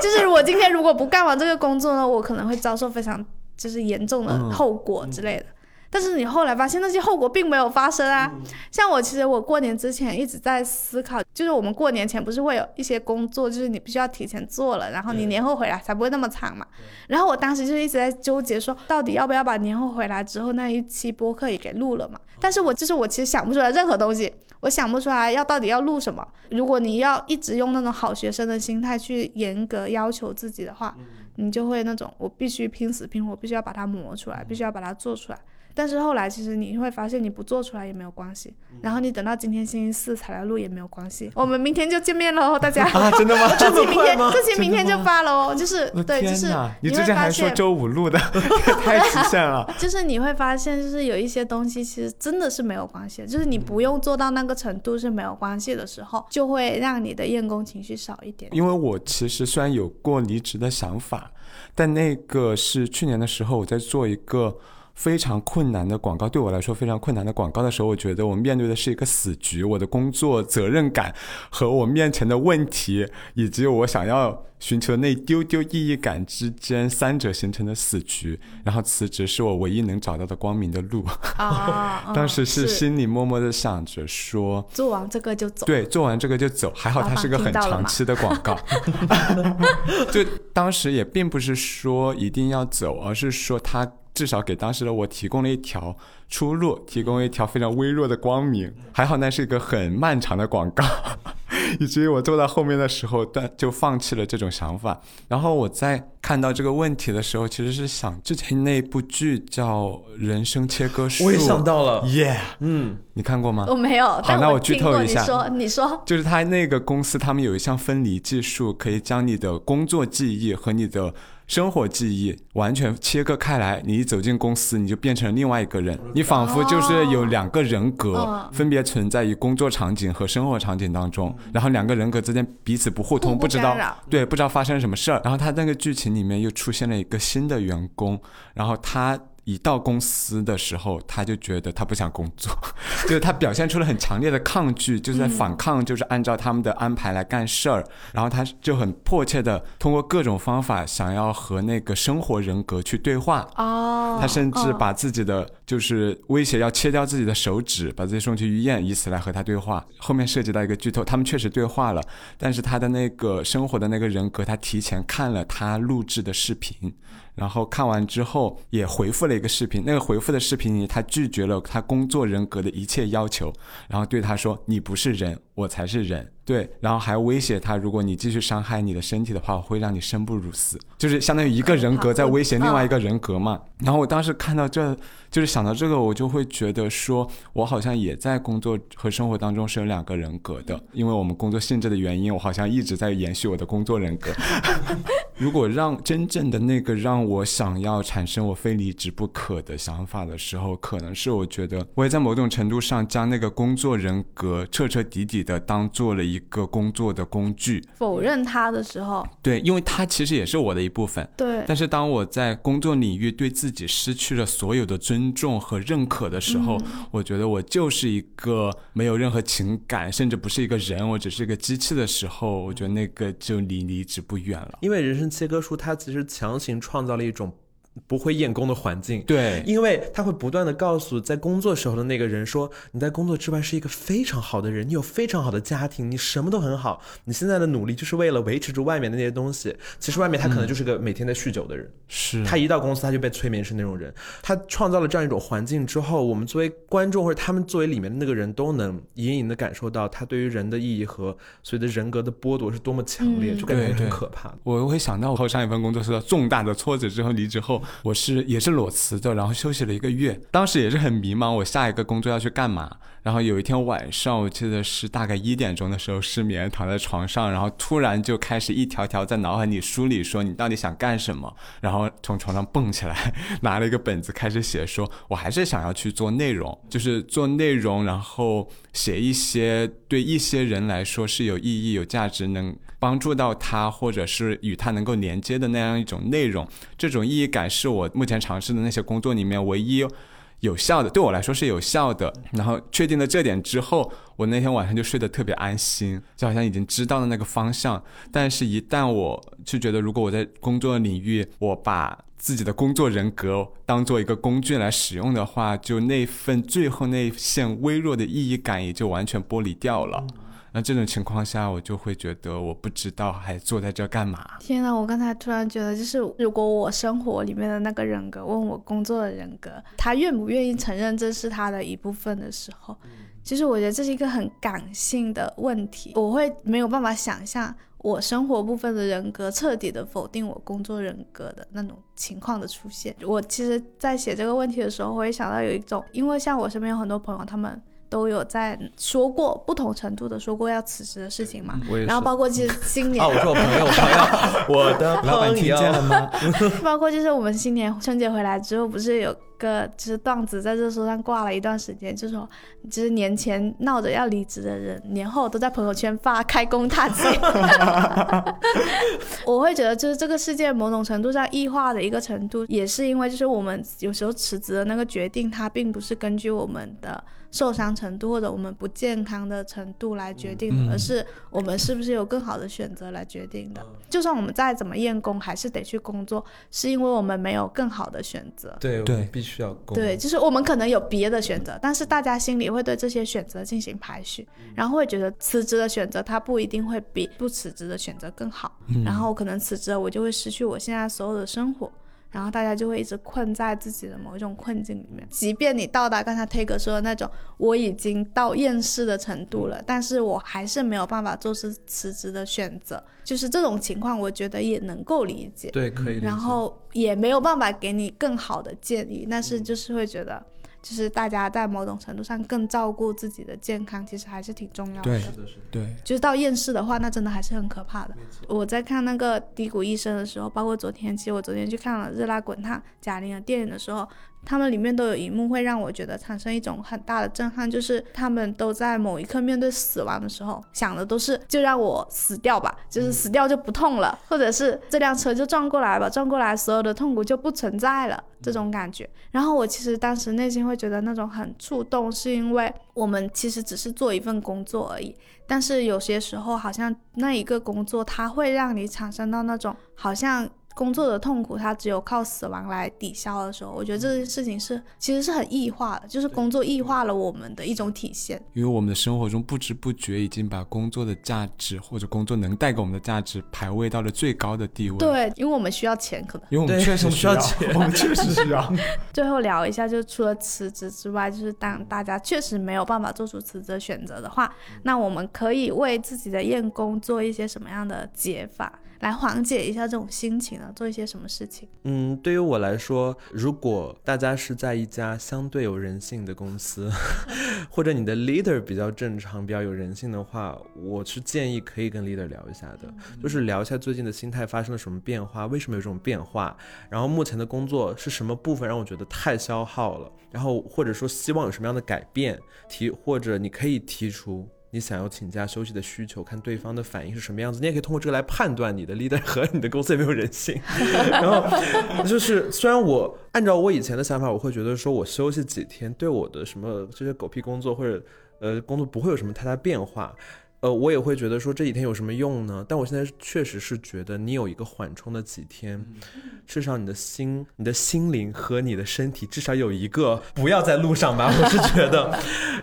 就是我今天如果不干完这个工作呢，我可能会遭受非常就是严重的后果之类的。但是你后来发现那些后果并没有发生啊。像我其实我过年之前一直在思考，就是我们过年前不是会有一些工作，就是你必须要提前做了，然后你年后回来才不会那么惨嘛。然后我当时就一直在纠结说，到底要不要把年后回来之后那一期播客也给录了嘛？但是我就是我其实想不出来任何东西，我想不出来要到底要录什么。如果你要一直用那种好学生的心态去严格要求自己的话，你就会那种我必须拼死拼活，必须要把它磨出来，必须要把它做出来。但是后来其实你会发现，你不做出来也没有关系，然后你等到今天星期四才来录也没有关系。我们明天就见面喽，[laughs] 大家。啊，真的吗？[laughs] 这期明天，这期明天就发了哦，就是对，就是！你会之前还说周五录的，[laughs] 太极限了。就是你会发现，就是有一些东西其实真的是没有关系，就是你不用做到那个程度是没有关系的时候，就会让你的厌工情绪少一点。因为我其实虽然有过离职的想法，但那个是去年的时候，我在做一个非常困难的广告，对我来说非常困难的广告的时候，我觉得我面对的是一个死局，我的工作责任感和我面前的问题，以及我想要寻求那丢丢意义感之间，三者形成的死局。然后辞职是我唯一能找到的光明的路。[laughs] 啊，当时是是心里默默的想着说，做完这个就走。对，做完这个就走，还好它是个很长期的广告。[laughs] [laughs] 就当时也并不是说一定要走，而是说它至少给当时的我提供了一条出路，提供了一条非常微弱的光明。还好那是一个很漫长的广告，[laughs] 以至于我做到后面的时候，但就放弃了这种想法。然后我在看到这个问题的时候，其实是想之前那部剧叫《人生切割术》，我也想到了，耶嗯，你看过吗？我没有，好那我剧。透一下你说，你说，就是他那个公司，他们有一项分离技术，可以将你的工作记忆和你的生活记忆完全切割开来。你一走进公司，你就变成另外一个人，你仿佛就是有两个人格，嗯分别存在于工作场景和生活场景当中，然后两个人格之间彼此不互通，不不知道对，不知道发生什么事儿。然后他那个剧情里面又出现了一个新的员工，然后他。一到公司的时候，他就觉得他不想工作，[laughs] 就是他表现出了很强烈的抗拒，就是在反抗，就是按照他们的安排来干事儿。然后他就很迫切的通过各种方法想要和那个生活人格去对话。哦，他甚至嗯把自己的就是威胁要切掉自己的手指，把自己送去医院，以此来和他对话。后面涉及到一个剧透，他们确实对话了，但是他的那个生活的那个人格，他提前看了他录制的视频，然后看完之后也回复了一个视频，那个回复的视频里，他拒绝了他工作人格的一切要求，然后对他说：“你不是人，我才是人。”对，然后还威胁他，如果你继续伤害你的身体的话，我会让你生不如死，就是相当于一个人格在威胁另外一个人格嘛。然后我当时看到这，就是想到这个，我就会觉得说，我好像也在工作和生活当中是有两个人格的，因为我们工作性质的原因，我好像一直在延续我的工作人格。[laughs] 如果让真正的那个让我想要产生我非离职不可的想法的时候，可能是我觉得我也在某种程度上将那个工作人格彻彻底底的当做了一个工作的工具。否认他的时候，对，因为它其实也是我的一部分。对，但是当我在工作领域对自己失去了所有的尊重和认可的时候，我觉得我就是一个没有任何情感，甚至不是一个人，我只是一个机器的时候，我觉得那个就离离职不远了。因为人生切割术它其实强行创造了一种不会厌工的环境。对，因为他会不断的告诉在工作时候的那个人说，你在工作之外是一个非常好的人，你有非常好的家庭，你什么都很好，你现在的努力就是为了维持住外面的那些东西。其实外面他可能就是个每天在酗酒的人，是他一到公司他就被催眠是那种人。他创造了这样一种环境之后，我们作为观众或者他们作为里面的那个人都能隐隐的感受到他对于人的意义和所谓的人格的剥夺是多么强烈，嗯就感觉很可怕。我会想到我后上一份工作受到重大的挫折之后离职后，我是也是裸辞的，然后休息了一个月，当时也是很迷茫，我下一个工作要去干嘛？然后有一天晚上，我记得是大概一点钟的时候失眠，躺在床上，然后突然就开始一条条在脑海里梳理，说你到底想干什么？然后从床上蹦起来，拿了一个本子开始写，说我还是想要去做内容，就是做内容，然后写一些对一些人来说是有意义、有价值，能帮助到他，或者是与他能够连接的那样一种内容。这种意义感是我目前尝试的那些工作里面唯一有效的，对我来说是有效的。然后确定了这点之后，我那天晚上就睡得特别安心，就好像已经知道了那个方向。但是，一旦我就觉得，如果我在工作领域，我把自己的工作人格当做一个工具来使用的话，就那份最后那一线微弱的意义感也就完全剥离掉了。那这种情况下，我就会觉得我不知道还坐在这干嘛。天呐，我刚才突然觉得，就是如果我生活里面的那个人格问我工作的人格，他愿不愿意承认这是他的一部分的时候，其实我觉得这是一个很感性的问题，我会没有办法想象我生活部分的人格彻底的否定我工作人格的那种情况的出现。我其实，在写这个问题的时候，我会想到有一种，因为像我身边有很多朋友，他们。都有在说过不同程度的说过要辞职的事情嘛，然后包括其实今年啊，我说我朋友，我朋友，我的 [laughs] 老板听见了吗？[laughs] [laughs] 包括就是我们新年春节回来之后，不是有个就是段子在热搜上挂了一段时间，就说就是年前闹着要离职的人，年后都在朋友圈发开工大吉。我会觉得就是这个世界某种程度上异化的一个程度，也是因为就是我们有时候辞职的那个决定，它并不是根据我们的。受伤程度或者我们不健康的程度来决定的，而是我们是不是有更好的选择来决定的。就算我们再怎么厌工，还是得去工作，是因为我们没有更好的选择。对对必须要工。对，就是我们可能有别的选择，但是大家心里会对这些选择进行排序，然后会觉得辞职的选择它不一定会比不辞职的选择更好，然后可能辞职了我就会失去我现在所有的生活。然后大家就会一直困在自己的某一种困境里面，即便你到达刚才 Take 说的那种我已经到厌世的程度了，但是我还是没有办法做出辞职的选择，就是这种情况，我觉得也能够理解。对，可以理解。然后也没有办法给你更好的建议，但是就是会觉得。就是大家在某种程度上更照顾自己的健康，其实还是挺重要的。对是的，是的。对，就是到厌世的话，那真的还是很可怕的。我在看那个《低谷医生》的时候，包括昨天，其实我昨天去看了《热辣滚烫》贾玲的电影的时候。他们里面都有一幕会让我觉得产生一种很大的震撼，就是他们都在某一刻面对死亡的时候，想的都是就让我死掉吧，就是死掉就不痛了，或者是这辆车就撞过来吧，撞过来所有的痛苦就不存在了这种感觉。然后我其实当时内心会觉得那种很触动，是因为我们其实只是做一份工作而已，但是有些时候好像那一个工作它会让你产生到那种好像。工作的痛苦，它只有靠死亡来抵消的时候，我觉得这件事情是其实是很异化的，就是工作异化了我们的一种体现。因为我们的生活中不知不觉已经把工作的价值或者工作能带给我们的价值排位到了最高的地位。对，因为我们需要钱，可能。因为我们确实需要要钱我们确实需要。[laughs] [laughs] 最后聊一下，就是除了辞职之外，就是当大家确实没有办法做出辞职的选择的话，那我们可以为自己的厌工做一些什么样的解法？来缓解一下这种心情啊？做一些什么事情？嗯，对于我来说，如果大家是在一家相对有人性的公司，[laughs] 或者你的 leader 比较正常、比较有人性的话，我是建议可以跟 leader 聊一下的，就是聊一下最近的心态发生了什么变化，为什么有这种变化，然后目前的工作是什么部分让我觉得太消耗了，然后或者说希望有什么样的改变，提或者你可以提出。你想要请假休息的需求，看对方的反应是什么样子，你也可以通过这个来判断你的 leader 和你的公司有没有人性。然后就是，虽然我按照我以前的想法，我会觉得说我休息几天对我的什么这些狗屁工作或者呃工作不会有什么太大变化。呃，我也会觉得说这几天有什么用呢？但我现在确实是觉得你有一个缓冲的几天，至少你的心、你的心灵和你的身体至少有一个不要在路上吧，[laughs] 我是觉得。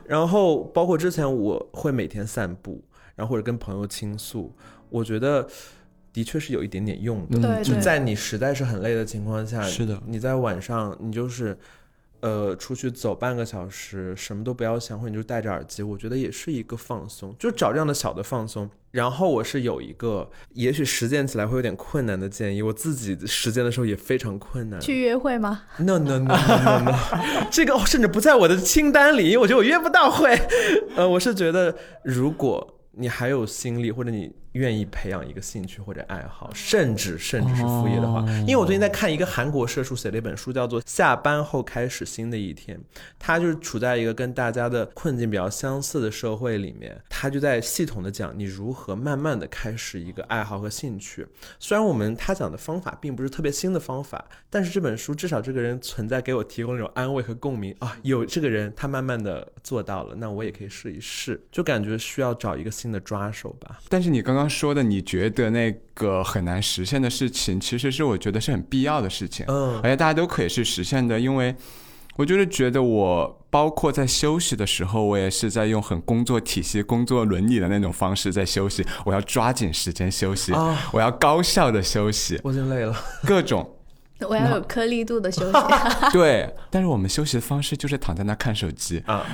然后包括之前我会每天散步，然后或者跟朋友倾诉，我觉得的确是有一点点用的。就在你实在是很累的情况下，是的你在晚上你就是。呃，出去走半个小时，什么都不要想，或者你就戴着耳机，我觉得也是一个放松，就找这样的小的放松。然后我是有一个，也许实践起来会有点困难的建议，我自己实践的时候也非常困难。去约会吗？No no no no no，, no. [laughs] 这个甚至不在我的清单里，因为我觉得我约不到会。呃，我是觉得如果你还有心力，或者你愿意培养一个兴趣或者爱好，甚至甚至是副业的话，因为我最近在看一个韩国社畜写了一本书，叫做《下班后开始新的一天》，他就是处在一个跟大家的困境比较相似的社会里面，他就在系统的讲你如何慢慢的开始一个爱好和兴趣。虽然我们他讲的方法并不是特别新的方法，但是这本书至少这个人存在给我提供那种安慰和共鸣啊，有这个人他慢慢的做到了，那我也可以试一试，就感觉需要找一个新的抓手吧。但是你刚刚说的，你觉得那个很难实现的事情，其实是我觉得是很必要的事情，嗯而且大家都可以去实现的，因为我就是觉得我包括在休息的时候，我也是在用很工作体系、工作伦理的那种方式在休息，我要抓紧时间休息，啊我要高效的休息，我已经累了。各种我要有颗粒度的休息。[laughs] 对。但是我们休息的方式就是躺在那看手机，啊，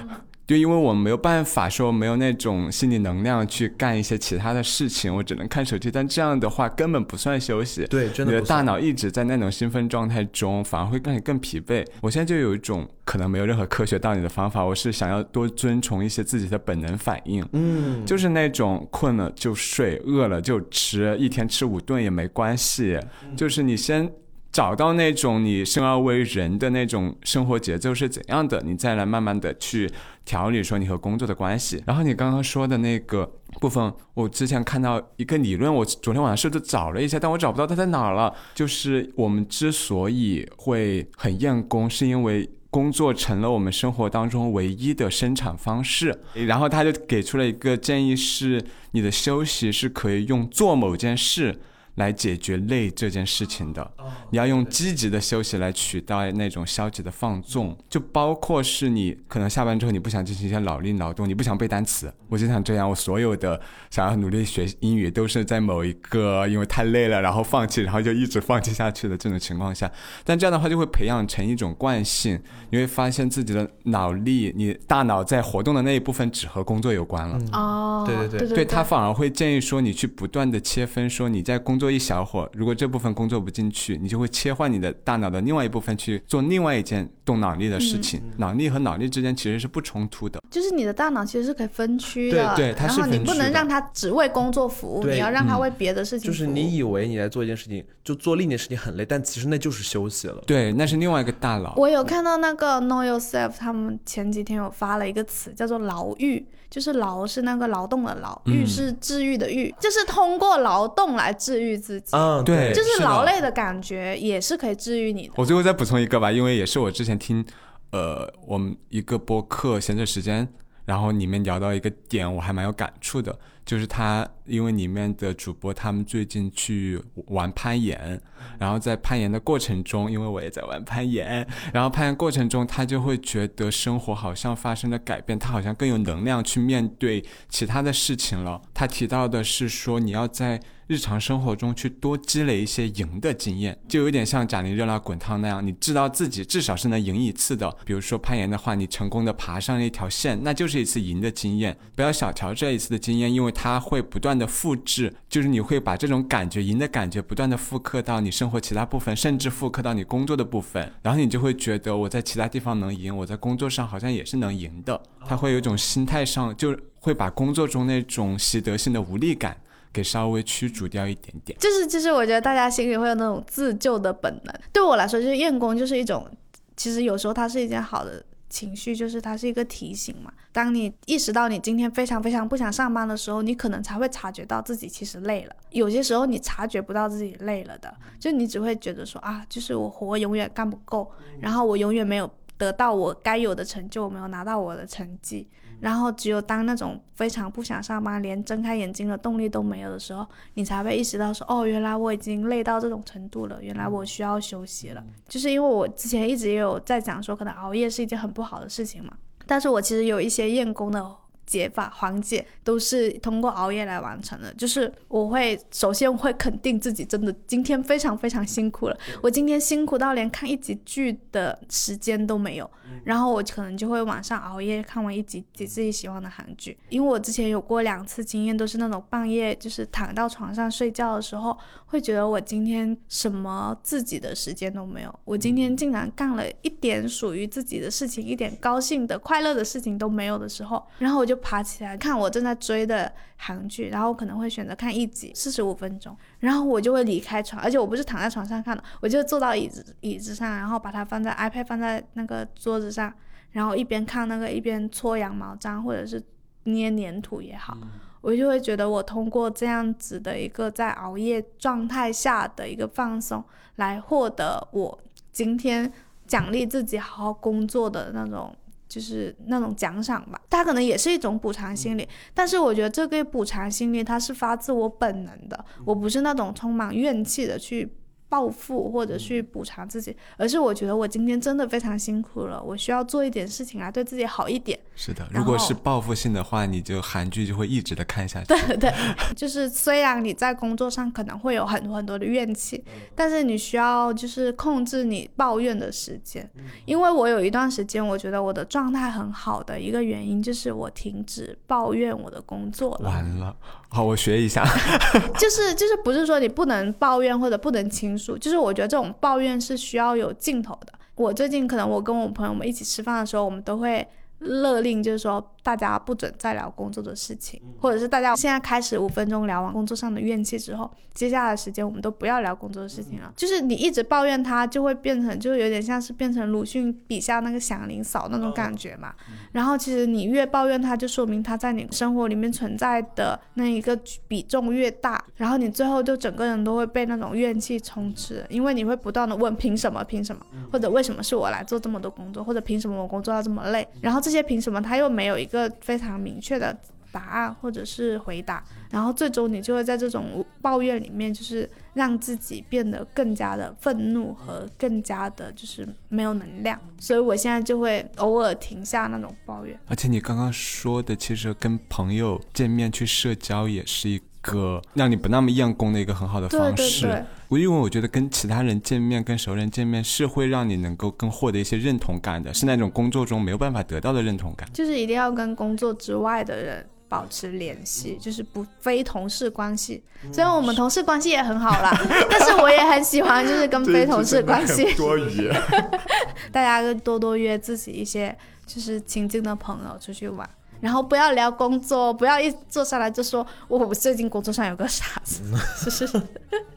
就因为我没有办法说没有那种心理能量去干一些其他的事情，我只能看手机。但这样的话根本不算休息，对，真你的的不算大脑一直在那种兴奋状态中，反而会让你更疲惫。我现在就有一种可能没有任何科学道理的方法，我是想要多遵从一些自己的本能反应，嗯，就是那种困了就睡，饿了就吃，一天吃五顿也没关系。就是你先找到那种你生而为人的那种生活节奏是怎样的，你再来慢慢的去调理说你和工作的关系。然后你刚刚说的那个部分，我之前看到一个理论，我昨天晚上试着找了一下，但我找不到它在哪儿了。就是我们之所以会很厌工，是因为。工作成了我们生活当中唯一的生产方式，然后他就给出了一个建议是，你的休息是可以用做某件事来解决累这件事情的。你要用积极的休息来取代那种消极的放纵，就包括是你可能下班之后你不想进行一些脑力劳动，你不想背单词。我经常这样，我所有的想要努力学英语都是在某一个因为太累了，然后放弃，然后就一直放弃下去的这种情况下。但这样的话就会培养成一种惯性，你会发现自己的脑力，你大脑在活动的那一部分只和工作有关了。哦，对对对对对他反而会建议说，你去不断的切分，说你在工作一小会儿，如果这部分工作不进去，你就会切换你的大脑的另外一部分去做另外一件动脑力的事情。脑力和脑力之间其实是不冲突的。就是你的大脑其实是可以分区的，对对它是然后你不能让它只为工作服务，你要让它嗯为别的事情服务。就是你以为你在做一件事情，就做另一件事情很累，但其实那就是休息了。对，那是另外一个大脑。我有看到那个 Know Yourself，他们前几天有发了一个词叫做劳愈，就是劳是那个劳动的劳，愈嗯是治愈的愈，就是通过劳动来治愈自己。嗯，对就是劳累的感觉也是可以治愈你的。我最后再补充一个吧，因为也是我之前听，呃，我们一个播客闲着时间，然后里面聊到一个点，我还蛮有感触的，就是他因为里面的主播他们最近去玩攀岩，然后在攀岩的过程中，因为我也在玩攀岩，然后攀岩过程中，他就会觉得生活好像发生了改变，他好像更有能量去面对其他的事情了。他提到的是说，你要在日常生活中去多积累一些赢的经验，就有点像贾玲热辣滚烫那样，你知道自己至少是能赢一次的。比如说攀岩的话，你成功的爬上了一条线，那就是一次赢的经验。不要小瞧这一次的经验，因为它会不断的复制，就是你会把这种感觉赢的感觉不断的复刻到你生活其他部分，甚至复刻到你工作的部分，然后你就会觉得我在其他地方能赢，我在工作上好像也是能赢的。它会有一种心态上，就会把工作中那种习得性的无力感。给稍微驱逐掉一点点。就是就是我觉得大家心里会有那种自救的本能。对我来说，就是厌工就是一种，其实有时候它是一件好的情绪，就是它是一个提醒嘛。当你意识到你今天非常非常不想上班的时候，你可能才会察觉到自己其实累了。有些时候你察觉不到自己累了的，就你只会觉得说啊，就是我活永远干不够，然后我永远没有得到我该有的成就，我没有拿到我的成绩。然后只有当那种非常不想上班，连睁开眼睛的动力都没有的时候，你才会意识到说，哦，原来我已经累到这种程度了，原来我需要休息了。就是因为我之前一直也有在讲说，可能熬夜是一件很不好的事情嘛，但是我其实有一些厌工的解法缓解，都是通过熬夜来完成的。就是我会首先会肯定自己真的今天非常非常辛苦了，我今天辛苦到连看一集剧的时间都没有，然后我可能就会晚上熬夜看完一集自己喜欢的韩剧。因为我之前有过两次经验，都是那种半夜就是躺到床上睡觉的时候，会觉得我今天什么自己的时间都没有，我今天竟然干了一点属于自己的事情，一点高兴的、快乐的事情都没有的时候，然后我就爬起来看我正在追的韩剧，然后可能会选择看一集四十五分钟，然后我就会离开床，而且我不是躺在床上看的，我就坐到椅子椅子上，然后把它放在 iPad 放在那个桌子上，然后一边看那个一边搓羊毛毡或者是捏粘土也好。我就会觉得，我通过这样子的一个在熬夜状态下的一个放松，来获得我今天奖励自己好好工作的那种，就是那种奖赏吧，它可能也是一种补偿心理。但是我觉得这个补偿心理它是发自我本能的，我不是那种充满怨气的去。报复或者去补偿自己，而是我觉得我今天真的非常辛苦了，我需要做一点事情来对自己好一点。是的，如果是报复性的话，你就韩剧就会一直的看下去。对对，就是虽然你在工作上可能会有很多很多的怨气，但是你需要就是控制你抱怨的时间。因为我有一段时间，我觉得我的状态很好的一个原因就是我停止抱怨我的工作了。完了，好，我学一下。[laughs] 就是就是不是说你不能抱怨或者不能就是我觉得这种抱怨是需要有尽头的。我最近可能我跟我朋友们一起吃饭的时候，我们都会勒令，就是说大家不准再聊工作的事情，或者是大家现在开始五分钟聊完工作上的怨气之后，接下来的时间我们都不要聊工作的事情了。就是你一直抱怨他，就会变成就是有点像是变成鲁迅笔下那个祥林嫂那种感觉嘛。然后其实你越抱怨他，就说明他在你生活里面存在的那一个比重越大，然后你最后就整个人都会被那种怨气充斥，因为你会不断的问凭什么凭什么，或者为什么是我来做这么多工作，或者凭什么我工作要这么累，然后这些凭什么他又没有一个非常明确的答案或者是回答，然后最终你就会在这种抱怨里面，就是让自己变得更加的愤怒和更加的就是没有能量，所以我现在就会偶尔停下那种抱怨。而且你刚刚说的，其实跟朋友见面去社交也是一个让你不那么厌工的一个很好的方式。对，我因为我觉得跟其他人见面、跟熟人见面是会让你能够更获得一些认同感的，是那种工作中没有办法得到的认同感。就是一定要跟工作之外的人保持联系，就是不非同事关系。虽然我们同事关系也很好啦，[laughs] 但是我也很喜欢就是跟非同事关系，多余。[laughs] 大家多多约自己一些就是亲近的朋友出去玩。然后不要聊工作，不要一坐下来就说我我最近工作上有个啥子，是是是，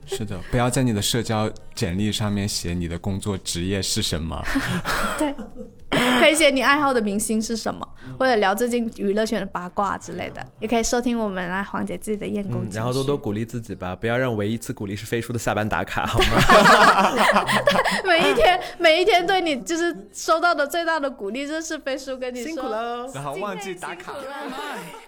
[laughs] 是的，不要在你的社交简历上面写你的工作职业是什么。[laughs] 对，可以写你爱好的明星是什么，或者聊最近娱乐圈的八卦之类的，也可以收听我们来缓解自己的厌工情嗯，绪。然后多多鼓励自己吧，不要让唯一一次鼓励是飞叔的下班打卡，好吗？[laughs] [laughs] 每一天每一天对你就是收到的最大的鼓励，就是飞叔跟你说辛苦喽。然后忘记打卡。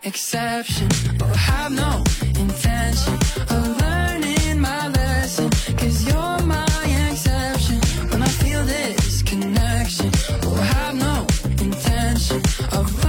exception. Oh, have no intention of learning my lesson. Cause you're of